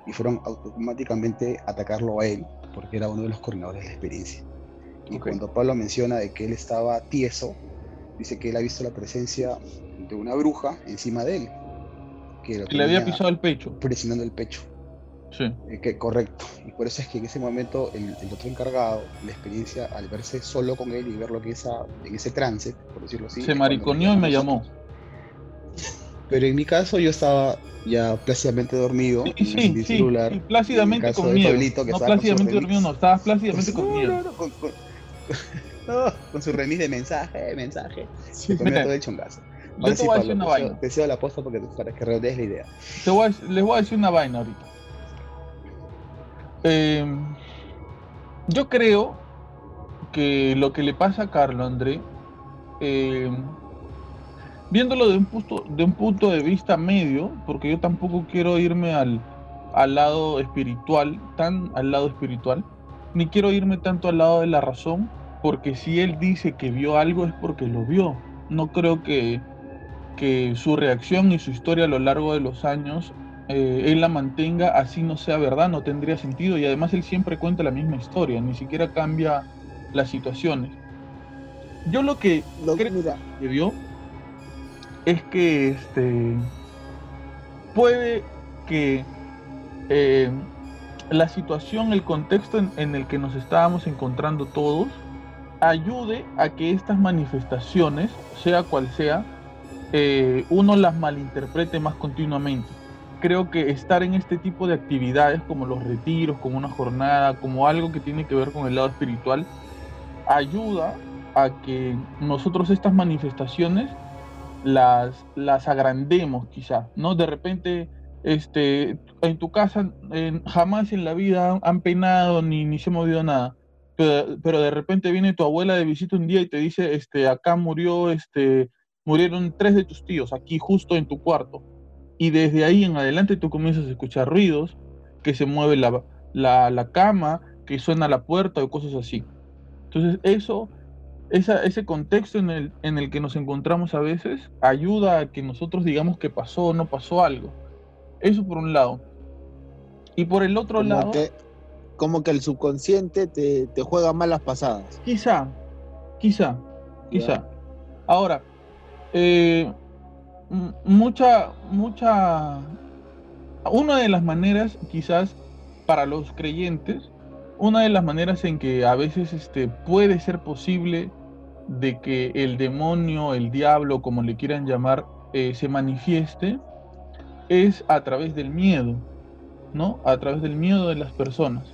y fueron automáticamente a atacarlo a él, porque era uno de los coordinadores de la experiencia. Y cuando Pablo menciona de que él estaba tieso, dice que él ha visto la presencia de una bruja encima de él. Que, le había pisado el pecho. Presionando el pecho. Sí. Eh, que, correcto. Y por eso es que en ese momento el, otro encargado, la experiencia, al verse solo con él y ver lo que es en ese trance, por decirlo así. Se mariconeó y me llamó. Pero en mi caso yo estaba ya plácidamente dormido. Sí, sí, sí, plácidamente con miedo. <laughs> no, plácidamente <laughs> dormido no, estabas plácidamente con, miedo. con, su remis de mensaje, mensaje. Sí, <laughs> todo el chongazo. Yo te voy a decir una vaina. Te cedo la posta porque, para que rodees la idea. Te voy les voy a decir una vaina ahorita. Eh, yo creo que lo que le pasa a Carlos André eh, viéndolo de un punto de, un punto de vista medio, porque yo tampoco quiero irme al, al lado espiritual, tan al lado espiritual, ni quiero irme tanto al lado de la razón, porque si él dice que vio algo es porque lo vio. No creo que, que su reacción y su historia a lo largo de los años eh, él la mantenga así no sea verdad, no tendría sentido. Y además él siempre cuenta la misma historia, ni siquiera cambia las situaciones. Yo lo que lo, creo que vio es que este, puede que eh, la situación, el contexto en, el que nos estábamos encontrando todos, ayude a que estas manifestaciones, sea cual sea, eh, uno las malinterprete más continuamente. Creo que estar en este tipo de actividades como los retiros, como una jornada, como algo que tiene que ver con el lado espiritual, ayuda a que nosotros estas manifestaciones las, las agrandemos quizá, ¿no? De repente, este, en tu casa jamás en la vida han penado ni, ni se ha movido nada, pero, de repente viene tu abuela de visita un día y te dice, este, acá murió este, murieron tres de tus tíos aquí justo en tu cuarto. Y desde ahí en adelante tú comienzas a escuchar ruidos, que se mueve la, la, la cama, que suena la puerta o cosas así. Entonces eso, esa, ese contexto en el, en el que nos encontramos a veces ayuda a que nosotros digamos que pasó o no pasó algo. Eso por un lado. Y por el otro lado... como que el subconsciente te, te, juega malas pasadas. Quizá, quizá, quizá. Ahora, eh, mucha, mucha... Una de las maneras quizás para los creyentes una de las maneras en que a veces este, puede ser posible de que el demonio, el diablo, como le quieran llamar, eh, se manifieste, es a través del miedo, ¿no? A través del miedo de las personas.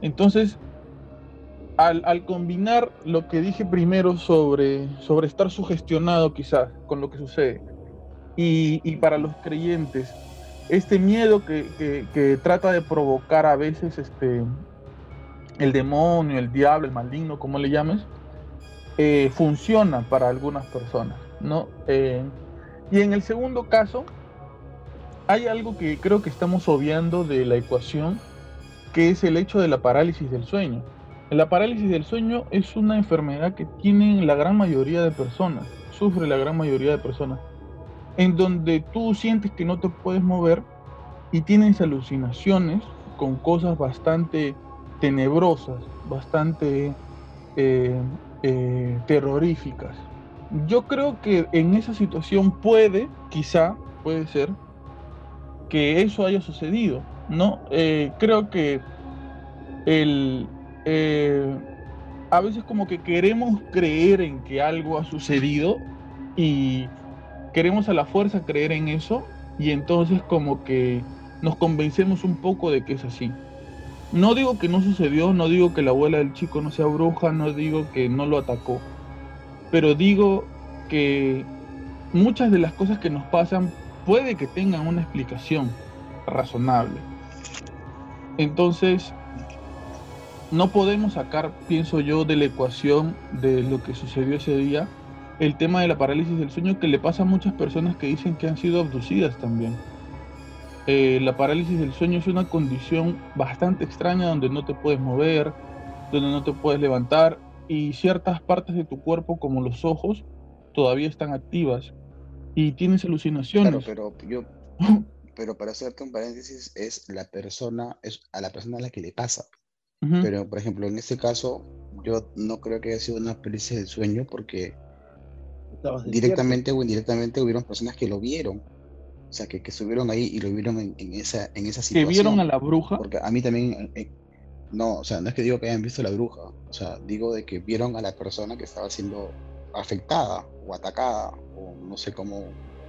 Entonces, al, combinar lo que dije primero sobre, sobre estar sugestionado quizás con lo que sucede, y, para los creyentes, este miedo que, que, que, trata de provocar a veces este, el demonio, el diablo, el maligno, como le llames, eh, funciona para algunas personas, ¿no? Eh, y en el segundo caso, hay algo que creo que estamos obviando de la ecuación, que es el hecho de la parálisis del sueño. La parálisis del sueño es una enfermedad que tienen la gran mayoría de personas, sufre la gran mayoría de personas, en donde tú sientes que no te puedes mover y tienes alucinaciones con cosas bastante tenebrosas, bastante eh, eh, terroríficas. Yo creo que en esa situación puede, quizá, puede ser, que eso haya sucedido, ¿no? Eh, creo que el, a veces como que queremos creer en que algo ha sucedido y queremos a la fuerza creer en eso y entonces como que nos convencemos un poco de que es así. No digo que no sucedió, no digo que la abuela del chico no sea bruja, no digo que no lo atacó, pero digo que muchas de las cosas que nos pasan puede que tengan una explicación razonable. Entonces, no podemos sacar, pienso yo, de la ecuación de lo que sucedió ese día el tema de la parálisis del sueño que le pasa a muchas personas que dicen que han sido abducidas también. Eh, la parálisis del sueño es una condición bastante extraña donde no te puedes mover, donde no te puedes levantar y ciertas partes de tu cuerpo como los ojos todavía están activas y tienes alucinaciones. Claro, pero yo, <laughs> pero para hacerte un paréntesis es la persona, es a la persona a la que le pasa. Pero por ejemplo en este caso yo no creo que haya sido una parálisis del sueño porque directamente o indirectamente hubieron personas que lo vieron o sea, que, que estuvieron ahí y lo vieron en, esa, en esa situación. ¿Que vieron a la bruja? Porque a mí también, eh, no, o sea, no es que digo que hayan visto a la bruja, o sea, digo de que vieron a la persona que estaba siendo afectada o atacada, o no sé cómo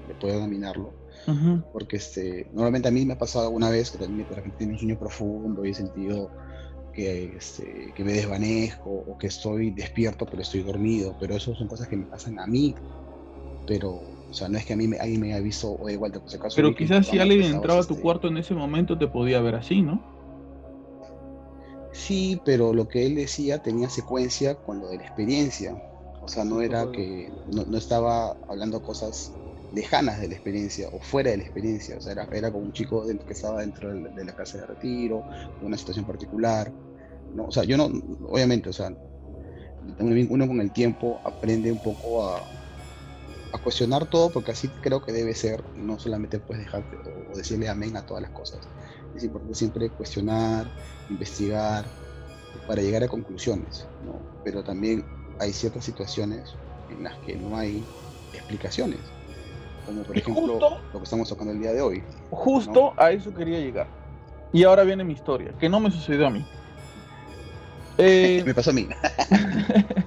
le puedo denominarlo. Porque este, normalmente a mí me ha pasado alguna vez que también de repente tengo un sueño profundo y he sentido que, este, que me desvanezco o que estoy despierto pero estoy dormido, pero eso son cosas que me pasan a mí, pero o sea, no es que a mí me, alguien me haya visto o igual, por si acaso. Pero quizás si alguien entraba a tu este cuarto en ese momento te podía ver así, ¿no? Sí, pero lo que él decía tenía secuencia con lo de la experiencia. O sea, no era que no, estaba hablando cosas lejanas de la experiencia o fuera de la experiencia. O sea, era, era como un chico que estaba dentro de, la casa de retiro, una situación particular. ¿no? O sea, yo no, obviamente, o sea, uno con el tiempo aprende un poco a, a cuestionar todo, porque así creo que debe ser, no solamente puedes dejar o, decirle amén a todas las cosas. Es importante siempre cuestionar, investigar, para llegar a conclusiones, ¿no? Pero también hay ciertas situaciones en las que no hay explicaciones, como por ejemplo lo que estamos tocando el día de hoy. Justo a eso quería llegar. Y ahora viene mi historia, que no me sucedió a mí. <laughs> me pasó a mí. <laughs>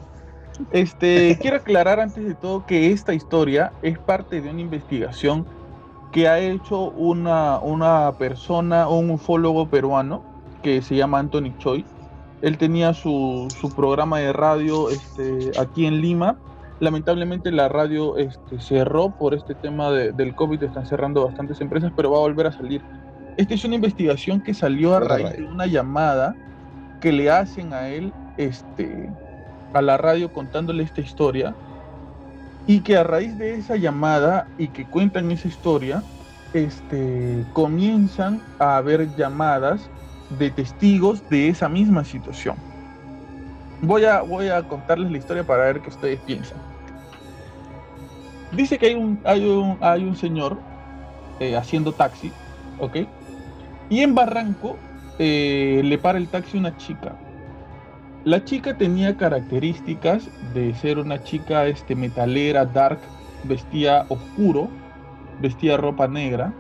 Este, quiero aclarar antes de todo que esta historia es parte de una investigación que ha hecho una, una persona, un ufólogo peruano que se llama Anthony Choi. Él tenía su, su programa de radio este, aquí en Lima. Lamentablemente la radio este, cerró por este tema de, del COVID, están cerrando bastantes empresas, pero va a volver a salir. Esta es una investigación que salió a raíz de una llamada que le hacen a él este, a la radio contándole esta historia Y que a raíz de esa llamada y que cuentan esa historia, este, comienzan a haber llamadas de testigos de esa misma situación. Voy a, voy a contarles la historia para ver qué ustedes piensan. Dice que hay un, hay un, hay un señor eh, haciendo taxi, ¿ok? Y en Barranco eh, le para el taxi una chica. La chica tenía características de ser una chica este, metalera, dark, vestía oscuro, vestía ropa negra.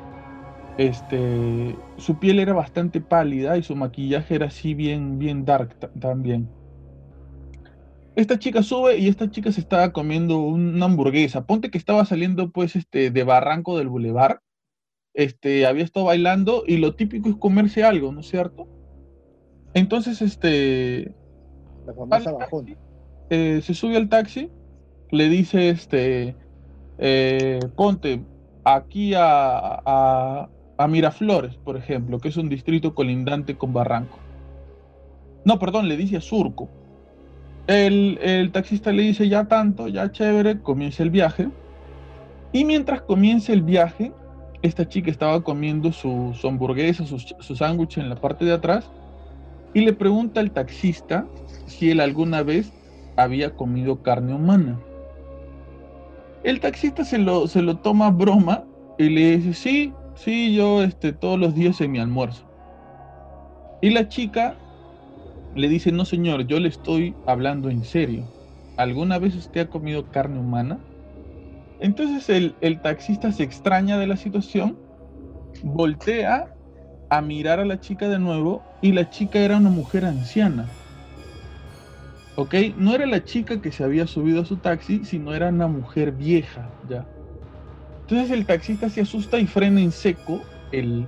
Este, su piel era bastante pálida y su maquillaje era así bien, bien dark también. Esta chica sube y esta chica se estaba comiendo una hamburguesa. Ponte que estaba saliendo pues este de Barranco del Boulevard. Este, había estado bailando y lo típico es comerse algo, ¿no es cierto? Entonces, este... La famosa eh, se sube al taxi, le dice, este, eh, ponte aquí a, a, a Miraflores, por ejemplo, que es un distrito colindante con Barranco. No, perdón, le dice a Surco el, taxista le dice, ya tanto, ya chévere, comienza el viaje. Y mientras comienza el viaje, esta chica estaba comiendo su, hamburguesa, su, su sándwich en la parte de atrás, y le pregunta al taxista si él alguna vez había comido carne humana. El taxista se lo, se lo toma broma y le dice, sí, sí, yo este, todos los días en mi almuerzo. Y la chica le dice, no señor, yo le estoy hablando en serio. ¿Alguna vez usted ha comido carne humana? Entonces el, taxista se extraña de la situación, voltea a mirar a la chica de nuevo y la chica era una mujer anciana. ¿Ok? No era la chica que se había subido a su taxi, sino era una mujer vieja, ya. Entonces el taxista se asusta y frena en seco el,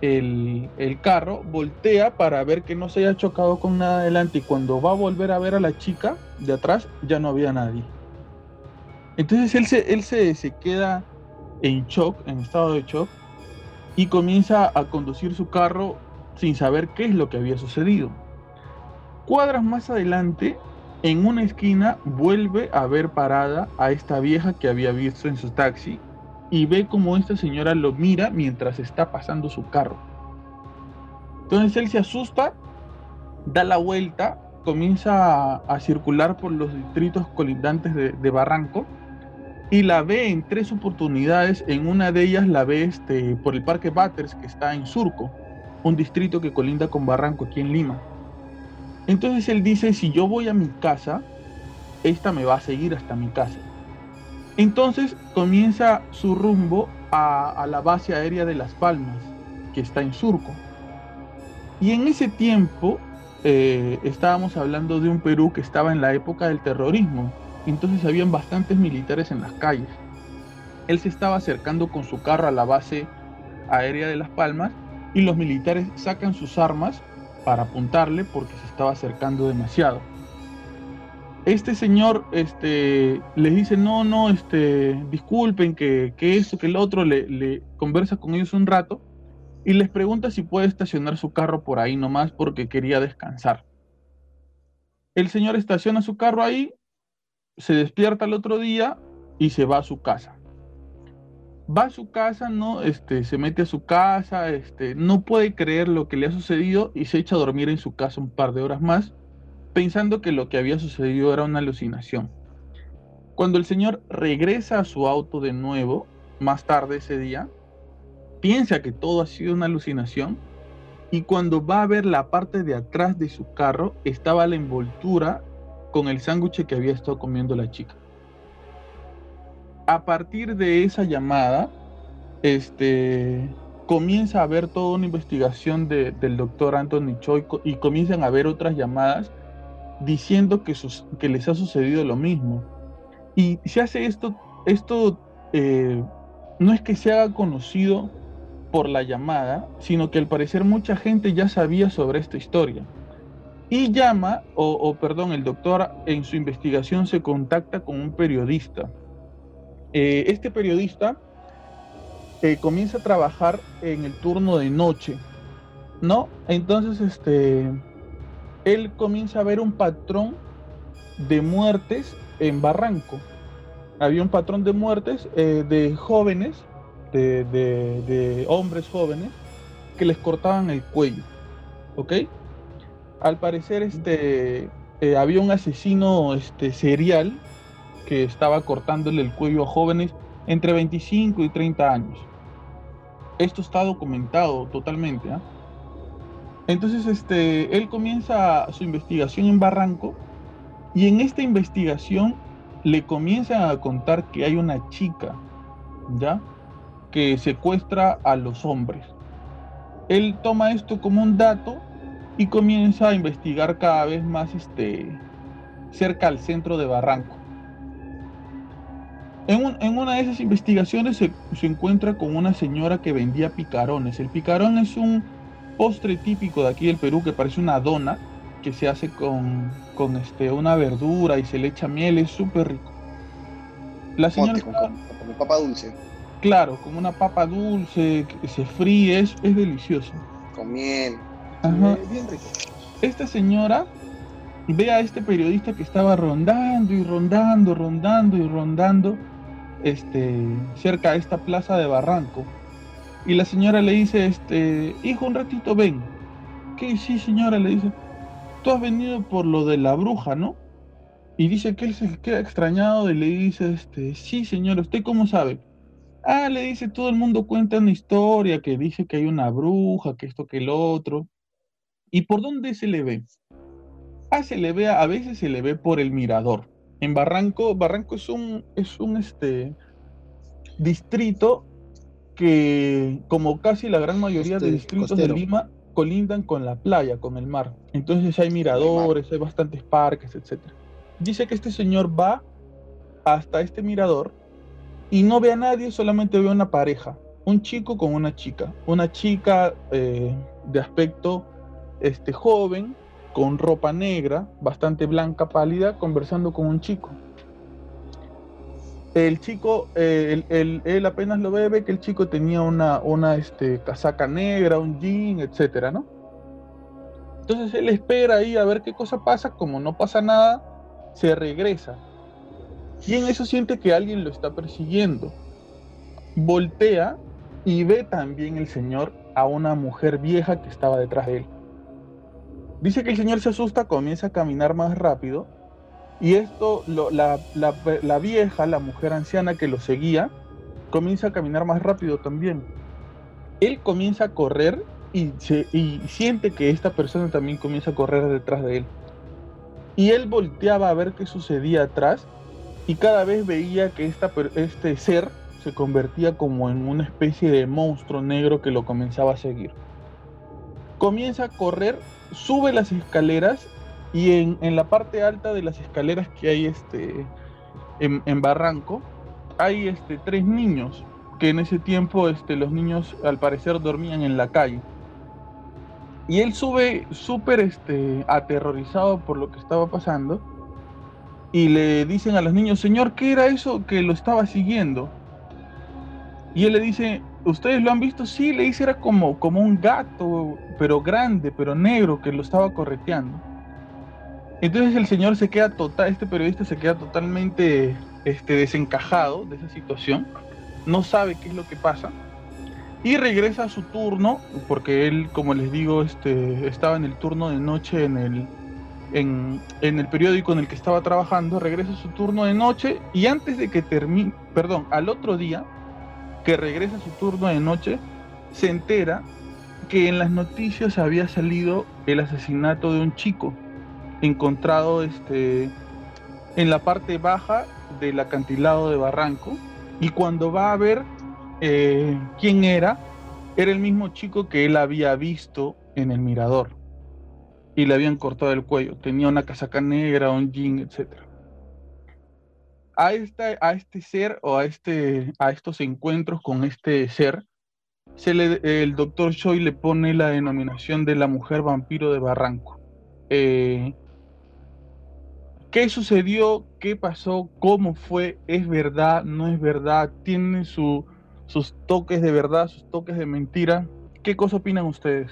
el, carro, voltea para ver que no se haya chocado con nada adelante y cuando va a volver a ver a la chica de atrás ya no había nadie. Entonces él se, él se, se queda en shock, en estado de shock, y comienza a conducir su carro sin saber qué es lo que había sucedido. Cuadras más adelante, en una esquina, vuelve a ver parada a esta vieja que había visto en su taxi y ve como esta señora lo mira mientras está pasando su carro. Entonces él se asusta, da la vuelta, comienza a, circular por los distritos colindantes de, Barranco y la ve en tres oportunidades. En una de ellas la ve este, por el Parque Batters que está en Surco, un distrito que colinda con Barranco aquí en Lima. Entonces él dice, si yo voy a mi casa, esta me va a seguir hasta mi casa. Entonces comienza su rumbo a, la base aérea de Las Palmas, que está en Surco. Y en ese tiempo eh, estábamos hablando de un Perú que estaba en la época del terrorismo, entonces habían bastantes militares en las calles. Él se estaba acercando con su carro a la base aérea de Las Palmas y los militares sacan sus armas para apuntarle porque se estaba acercando demasiado este señor este, les dice, no, no, este, disculpen que, que esto, que el otro, le, conversa con ellos un rato y les pregunta si puede estacionar su carro por ahí nomás porque quería descansar. El señor estaciona su carro ahí, se despierta el otro día y se va a su casa. Va a su casa, no, este, se mete a su casa, este, no puede creer lo que le ha sucedido y se echa a dormir en su casa un par de horas más pensando que lo que había sucedido era una alucinación. Cuando el señor regresa a su auto de nuevo, más tarde ese día, piensa que todo ha sido una alucinación y cuando va a ver la parte de atrás de su carro estaba la envoltura con el sándwich que había estado comiendo la chica. A partir de esa llamada, este, comienza a haber toda una investigación del doctor Anthony Choi y comienzan a haber otras llamadas diciendo que, que les ha sucedido lo mismo. Y se hace esto, esto eh, no es que se haga conocido por la llamada, sino que al parecer mucha gente ya sabía sobre esta historia. Y llama, o, perdón, el doctor en su investigación se contacta con un periodista. Eh, este periodista eh, comienza a trabajar en el turno de noche, ¿no? Entonces, este, él comienza a ver un patrón de muertes en Barranco. había un patrón de muertes eh, de jóvenes, de, hombres jóvenes, que les cortaban el cuello. ¿Ok? Al parecer, este, eh, había un asesino este, serial que estaba cortándole el cuello a jóvenes entre 25 y 30 años. Esto está documentado totalmente. ¿ah? Entonces, este, él comienza su investigación en Barranco y en esta investigación le comienzan a contar que hay una chica, ¿ya? Que secuestra a los hombres. Él toma esto como un dato y comienza a investigar cada vez más este, cerca al centro de Barranco. En, una de esas investigaciones se, se, encuentra con una señora que vendía picarones. El picarón es un postre típico de aquí del Perú que parece una dona que se hace con, con este, una verdura y se le echa miel, es súper rico. La señora... con, papa dulce. Claro, como una papa dulce, que se fríe, es, es delicioso. Con miel. Bien rico. Esta señora ve a este periodista que estaba rondando y rondando, rondando y rondando este, cerca de esta plaza de Barranco. Y la señora le dice, este, hijo, un ratito ven. ¿Qué? Sí, señora, le dice, tú has venido por lo de la bruja, ¿no? Y dice que él se queda extrañado y le dice, este, sí, señora, ¿usted cómo sabe? Ah, le dice, todo el mundo cuenta una historia que dice que hay una bruja, que esto, que el otro. ¿Y por dónde se le ve? Ah, se le ve, a veces se le ve por el mirador. En Barranco, Barranco es un, es un este, distrito que, como casi la gran mayoría de distritos de Lima, colindan con la playa, con el mar. Entonces hay miradores, hay bastantes parques, etc. Dice que este señor va hasta este mirador y no ve a nadie, solamente ve a una pareja, un chico con una chica, una chica eh, de aspecto este, joven, con ropa negra, bastante blanca, pálida, conversando con un chico. El chico, eh, él, apenas lo ve, ve que el chico tenía una, una este, casaca negra, un jean, etcétera, ¿no? Entonces él espera ahí a ver qué cosa pasa, como no pasa nada, se regresa. Y en eso siente que alguien lo está persiguiendo. Voltea y ve también el señor a una mujer vieja que estaba detrás de él. Dice que el señor se asusta, comienza a caminar más rápido y esto, la, vieja, la mujer anciana que lo seguía, comienza a caminar más rápido también. Él comienza a correr y, y siente que esta persona también comienza a correr detrás de él. Y él volteaba a ver qué sucedía atrás y cada vez veía que esta, este ser se convertía como en una especie de monstruo negro que lo comenzaba a seguir. Comienza a correr, sube las escaleras y en, la parte alta de las escaleras que hay este, en, Barranco, hay este, tres niños, que en ese tiempo este, los niños al parecer dormían en la calle. Y él sube súper este, aterrorizado por lo que estaba pasando y le dicen a los niños, Señor, ¿qué era eso que lo estaba siguiendo? Y él le dice, ¿ustedes lo han visto? Sí, le dice, era como, como un gato, pero grande, pero negro, que lo estaba correteando. Entonces el señor se queda total, este periodista se queda totalmente este, desencajado de esa situación, no sabe qué es lo que pasa y regresa a su turno, porque él, como les digo, este, estaba en el turno de noche en el, en, en, el periódico en el que estaba trabajando, regresa a su turno de noche y antes de que termine, perdón, al otro día, que regresa a su turno de noche, se entera que en las noticias había salido el asesinato de un chico encontrado este, en la parte baja del acantilado de Barranco y cuando va a ver eh, quién era, era el mismo chico que él había visto en el mirador y le habían cortado el cuello, tenía una casaca negra, un jean, etc. A, esta, a este ser o a, este, a estos encuentros con este ser, se le, el doctor Choi le pone la denominación de la mujer vampiro de Barranco. Eh, ¿Qué sucedió? ¿Qué pasó? ¿Cómo fue? ¿Es verdad? ¿No es verdad? ¿Tiene sus toques de verdad, sus toques de mentira? ¿Qué cosa opinan ustedes?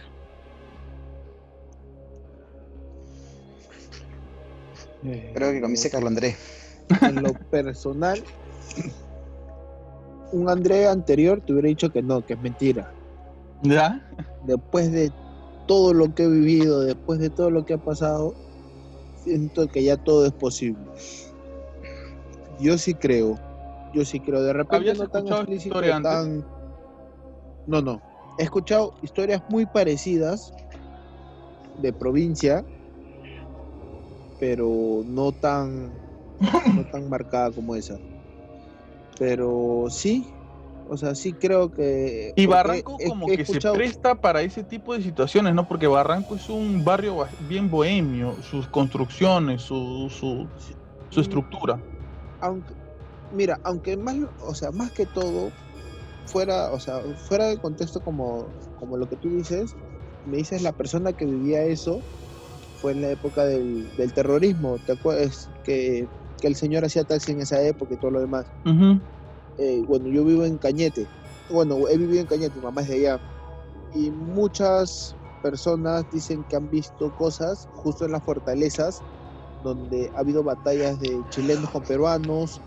Creo que comience Carlos Andrés. En lo personal, un André anterior te hubiera dicho que no, que es mentira. ¿Ya? Después de todo lo que he vivido, después de todo lo que ha pasado, siento que ya todo es posible. Yo sí creo, yo sí creo. De repente no tan explícito, tan... No, no. He escuchado historias muy parecidas de provincia, pero no tan, no tan marcada como esa. Pero sí, o sea, sí creo que... Y Barranco como que se presta para ese tipo de situaciones, ¿no? Porque Barranco es un barrio bien bohemio, sus construcciones, su, su, su estructura. Aunque, mira, aunque más, o sea, más que todo, fuera, o sea, fuera del contexto como, como lo que tú dices, me dices la persona que vivía eso fue en la época del, terrorismo, ¿te acuerdas? Que, que, el señor hacía taxi en esa época y todo lo demás. Eh, bueno, yo vivo en Cañete, bueno, he vivido en Cañete, mamá es de allá, y muchas personas dicen que han visto cosas justo en las fortalezas, donde ha habido batallas de chilenos con peruanos,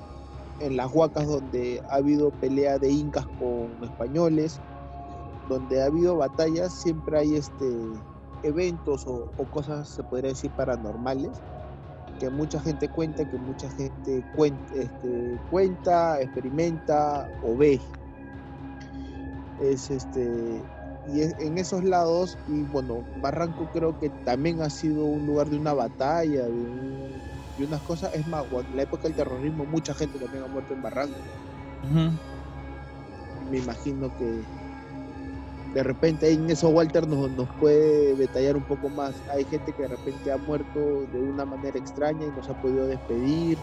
en las huacas donde ha habido pelea de incas con españoles, donde ha habido batallas, siempre hay este eventos o, cosas, se podría decir, paranormales, que mucha gente cuenta, que mucha gente cuenta, este, cuenta experimenta o ve. Es este, y en esos lados, y bueno, Barranco creo que también ha sido un lugar de una batalla, de, unas cosas. Es más, en la época del terrorismo, mucha gente también ha muerto en Barranco. Me imagino que de repente en eso Walter nos, nos puede detallar un poco más. Hay gente que de repente ha muerto de una manera extraña y nos ha podido despedir.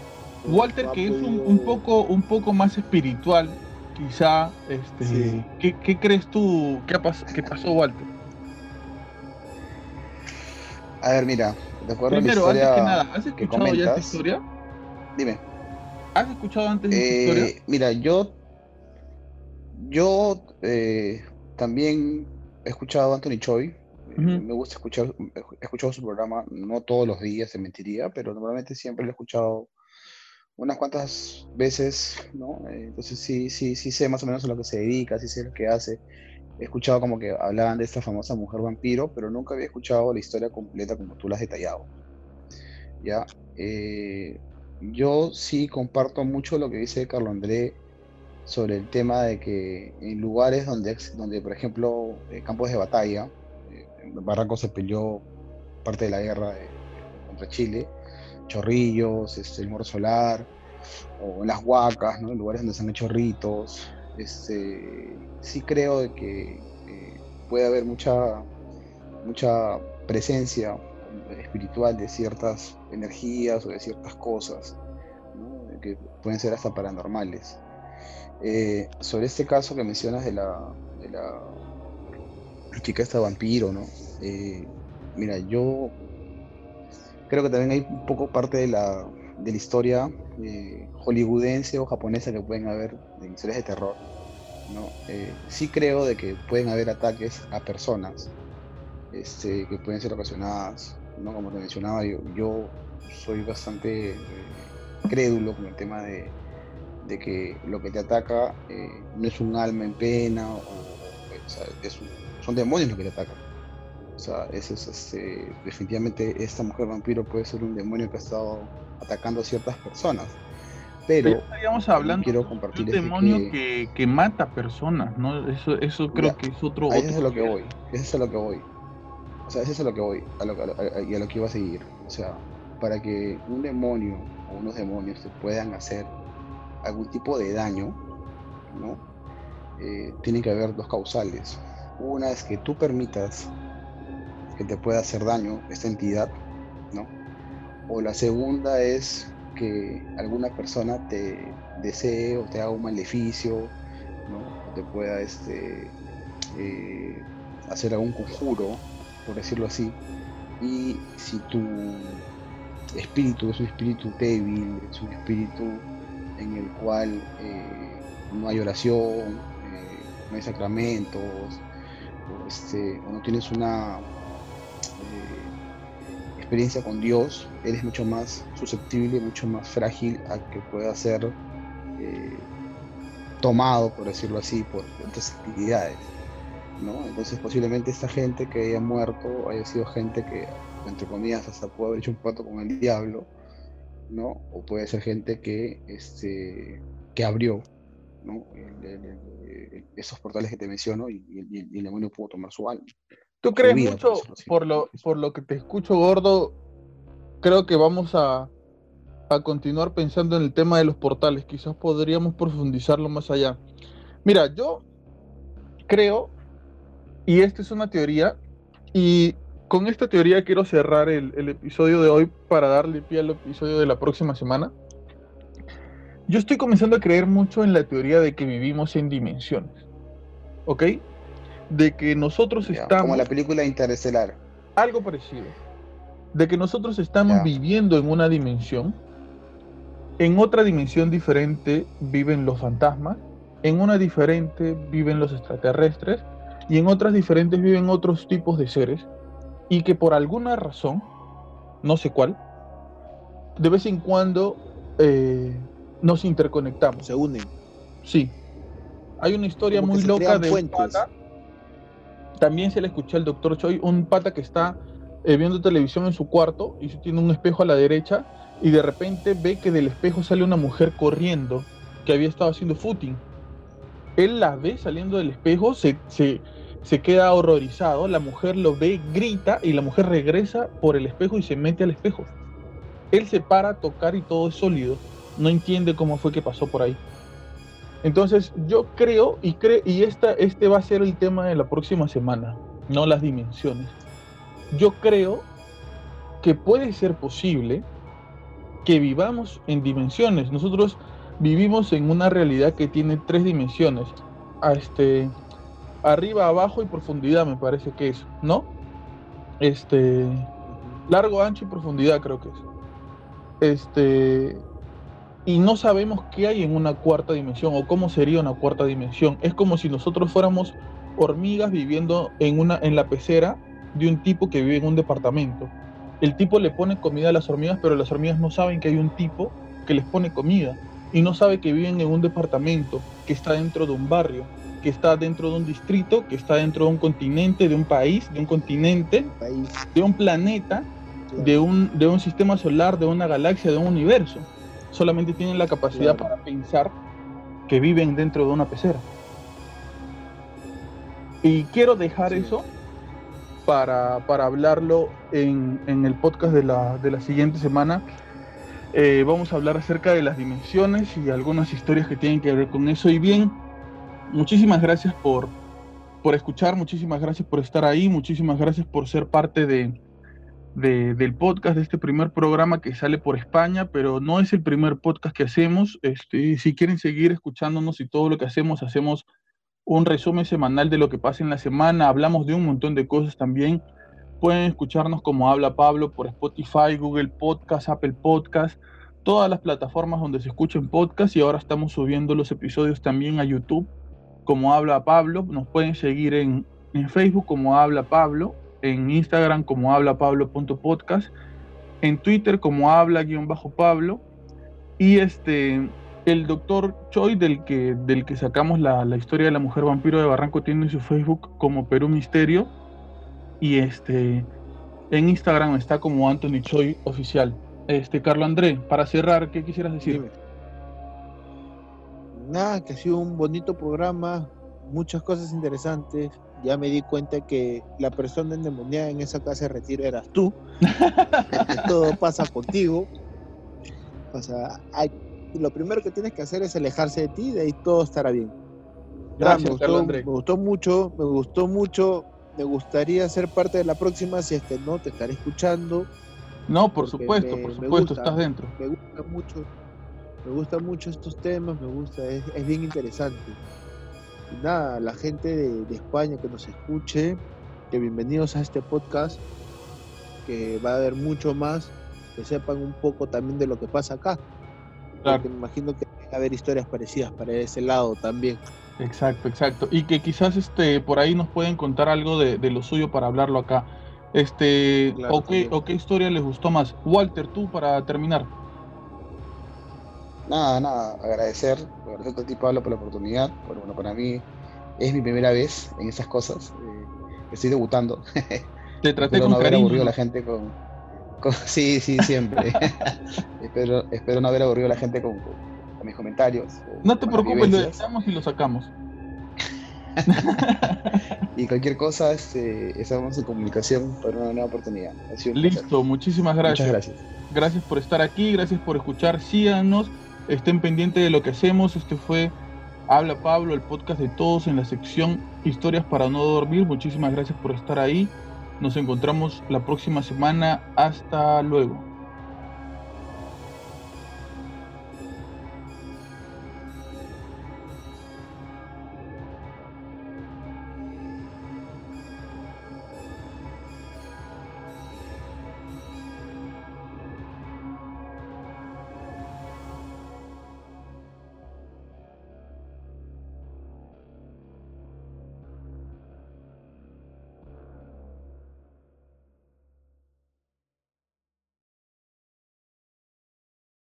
Walter, que es un, poco, un poco más espiritual, quizá, este, ¿qué, crees tú? ¿Qué, ¿Qué pasó, Walter? A ver, mira, de acuerdo Primero, antes que nada, ¿has escuchado ya esta historia? Dime. ¿Has escuchado antes de esta historia? Eh, mira, yo, yo eh, también he escuchado a Anthony Choi. Eh, me gusta escuchar, he escuchado su programa, no todos los días, se mentiría, pero normalmente siempre lo he escuchado unas cuantas veces, ¿no? Eh, entonces sí, sí, sí sé más o menos a lo que se dedica, sí sé lo que hace. He escuchado como que hablaban de esta famosa mujer vampiro, pero nunca había escuchado la historia completa como tú la has detallado. ¿Ya? Eh, yo sí comparto mucho lo que dice Carlos André sobre el tema de que en lugares donde, donde por ejemplo, eh, campos de batalla, en Barranco se peleó parte de la guerra contra Chile, Chorrillos, este, el Moro Solar, o las Huacas, ¿no? en lugares donde se han hecho ritos. Este, sí creo de que eh, puede haber mucha, mucha presencia espiritual de ciertas energías o de ciertas cosas que pueden ser hasta paranormales. Eh, sobre este caso que mencionas de la, de la chica esta vampiro, ¿no? Eh, mira, yo creo que también hay un poco parte de la, de la historia eh, hollywoodense o japonesa que pueden haber en historias de terror. ¿no? Sí creo de que pueden haber ataques a personas este, que pueden ser ocasionadas, ¿no? como te mencionaba, yo, soy bastante crédulo con el tema de, de, que lo que te ataca no es un alma en pena, o, son demonios los que te atacan. O sea, eso es, este, definitivamente esta mujer vampiro puede ser un demonio que ha estado atacando a ciertas personas. Pero, estaríamos hablando quiero compartir de un demonio que, que, mata personas, ¿no? Eso, eso creo que es otro. Eso es a lo que voy. Eso es a lo que voy. O sea, eso es a lo que voy. A lo, y a lo que iba a seguir. O sea, para que un demonio o unos demonios te puedan hacer algún tipo de daño, ¿no? Eh, tienen que haber dos causales. Una es que tú permitas que te pueda hacer daño esta entidad, ¿no? O la segunda es que alguna persona te desee o te haga un maleficio, ¿no? O te pueda este, eh, hacer algún conjuro, por decirlo así. Y si tu espíritu es un espíritu débil, es un espíritu en el cual eh, no hay oración, eh, no hay sacramentos, o, este, no tienes una experiencia con Dios, eres mucho más susceptible, mucho más frágil a que pueda ser eh, tomado, por decirlo así, por otras actividades. ¿no? Entonces posiblemente esta gente que haya muerto haya sido gente que, entre comillas, hasta puede haber hecho un pacto con el diablo, ¿no? O puede ser gente que, este, que abrió ¿no? esos portales que te menciono y, el demonio pudo tomar su alma. ¿Tú crees mucho, por lo, por lo que te escucho, Gordo, creo que vamos a, a continuar pensando en el tema de los portales. Quizás podríamos profundizarlo más allá. Mira, yo creo, y esta es una teoría, y con esta teoría quiero cerrar el, episodio de hoy para darle pie al episodio de la próxima semana. Yo estoy comenzando a creer mucho en la teoría de que vivimos en dimensiones. ¿Ok? De que nosotros estamos. Como la película Interestelar. Algo parecido. De que nosotros estamos viviendo en una dimensión en otra dimensión diferente viven los fantasmas, en una diferente viven los extraterrestres y en otras diferentes viven otros tipos de seres y que por alguna razón, no sé cuál, de vez en cuando eh, nos interconectamos. Se unen. Sí. Hay una historia muy loca de un pata. También se le escuché al doctor Choi, un pata que está eh, viendo televisión en su cuarto y tiene un espejo a la derecha y de repente ve que del espejo sale una mujer corriendo que había estado haciendo footing. Él la ve saliendo del espejo, se, se, queda horrorizado, la mujer lo ve, grita y la mujer regresa por el espejo y se mete al espejo. Él se para a tocar y todo es sólido, no entiende cómo fue que pasó por ahí. Entonces yo creo y, y esta, este va a ser el tema de la próxima semana, no las dimensiones. Yo creo que puede ser posible que vivamos en dimensiones. Nosotros vivimos en una realidad que tiene tres dimensiones. A este, arriba, abajo y profundidad me parece que es, ¿no? Este, largo, ancho y profundidad creo que es. Este, y no sabemos qué hay en una cuarta dimensión o cómo sería una cuarta dimensión. Es como si nosotros fuéramos hormigas viviendo en una en la pecera de un tipo que vive en un departamento el tipo le pone comida a las hormigas, pero las hormigas no saben que hay un tipo que les pone comida y no sabe que viven en un departamento, que está dentro de un barrio, que está dentro de un distrito, que está dentro de un continente, de un país, de un continente, de un planeta, de, un, de un sistema solar, de una galaxia, de un universo. Solamente tienen la capacidad para pensar que viven dentro de una pecera. Y quiero dejar eso para, hablarlo en, el podcast de la, siguiente semana. Eh, vamos a hablar acerca de las dimensiones y algunas historias que tienen que ver con eso. Y bien, muchísimas gracias por, por escuchar, muchísimas gracias por estar ahí, muchísimas gracias por ser parte de, del podcast, de este primer programa que sale por España, pero no es el primer podcast que hacemos. Este, si quieren seguir escuchándonos y todo lo que hacemos, hacemos un resumen semanal de lo que pasa en la semana. Hablamos de un montón de cosas también. Pueden escucharnos como habla Pablo por Spotify, Google Podcast, Apple Podcast, todas las plataformas donde se escuchen podcast y ahora estamos subiendo los episodios también a YouTube como habla Pablo. Nos pueden seguir en, en Facebook como habla Pablo, en Instagram como habla Pablo.podcast, en Twitter como habla-pablo y este el doctor Choi, del que, del que sacamos la, historia de la mujer vampiro de Barranco, tiene su Facebook como Perú Misterio. Y este en Instagram está como Anthony Choi Oficial. Este, Carlos André, para cerrar, ¿qué quisieras decir? Nada, que ha sido un bonito programa, muchas cosas interesantes. Ya me di cuenta que la persona endemoniada en esa casa de retiro eras tú. <laughs> todo pasa contigo. O sea, hay lo primero que tienes que hacer es alejarse de ti, de ahí todo estará bien. Gracias, me, gustó, me gustó mucho, me gustó mucho. Me gustaría ser parte de la próxima, si es que no, te estaré escuchando. No, por supuesto, por supuesto, estás dentro. Me gusta mucho, me gustan mucho estos temas, me gusta, es, bien interesante. Y nada, la gente de, de España que nos escuche, que bienvenidos a este podcast, que va a haber mucho más, que sepan un poco también de lo que pasa acá me imagino que va a haber historias parecidas para ese lado también. Exacto, exacto. Y que quizás este por ahí nos pueden contar algo de, lo suyo para hablarlo acá. Este, o, qué, historia les gustó más? Walter, tú para terminar. Nada, nada, agradecer, agradecer a ti Pablo por la oportunidad, bueno, para mí es mi primera vez en esas cosas, eh, estoy debutando. <laughs> Te traté con no haber aburrido a la gente con, <laughs> sí, sí, siempre. <laughs> espero, espero no haber aburrido a la gente con, mis comentarios. No te preocupes, lo dejamos y lo sacamos. y cualquier cosa, este, estamos en comunicación para una nueva oportunidad. Listo, muchísimas gracias. Muchas gracias. Gracias por estar aquí, gracias por escuchar. Síganos, estén pendientes de lo que hacemos. Este fue Habla Pablo, el podcast de todos en la sección Historias para no dormir. Muchísimas gracias por estar ahí. Nos encontramos la próxima semana. Hasta luego.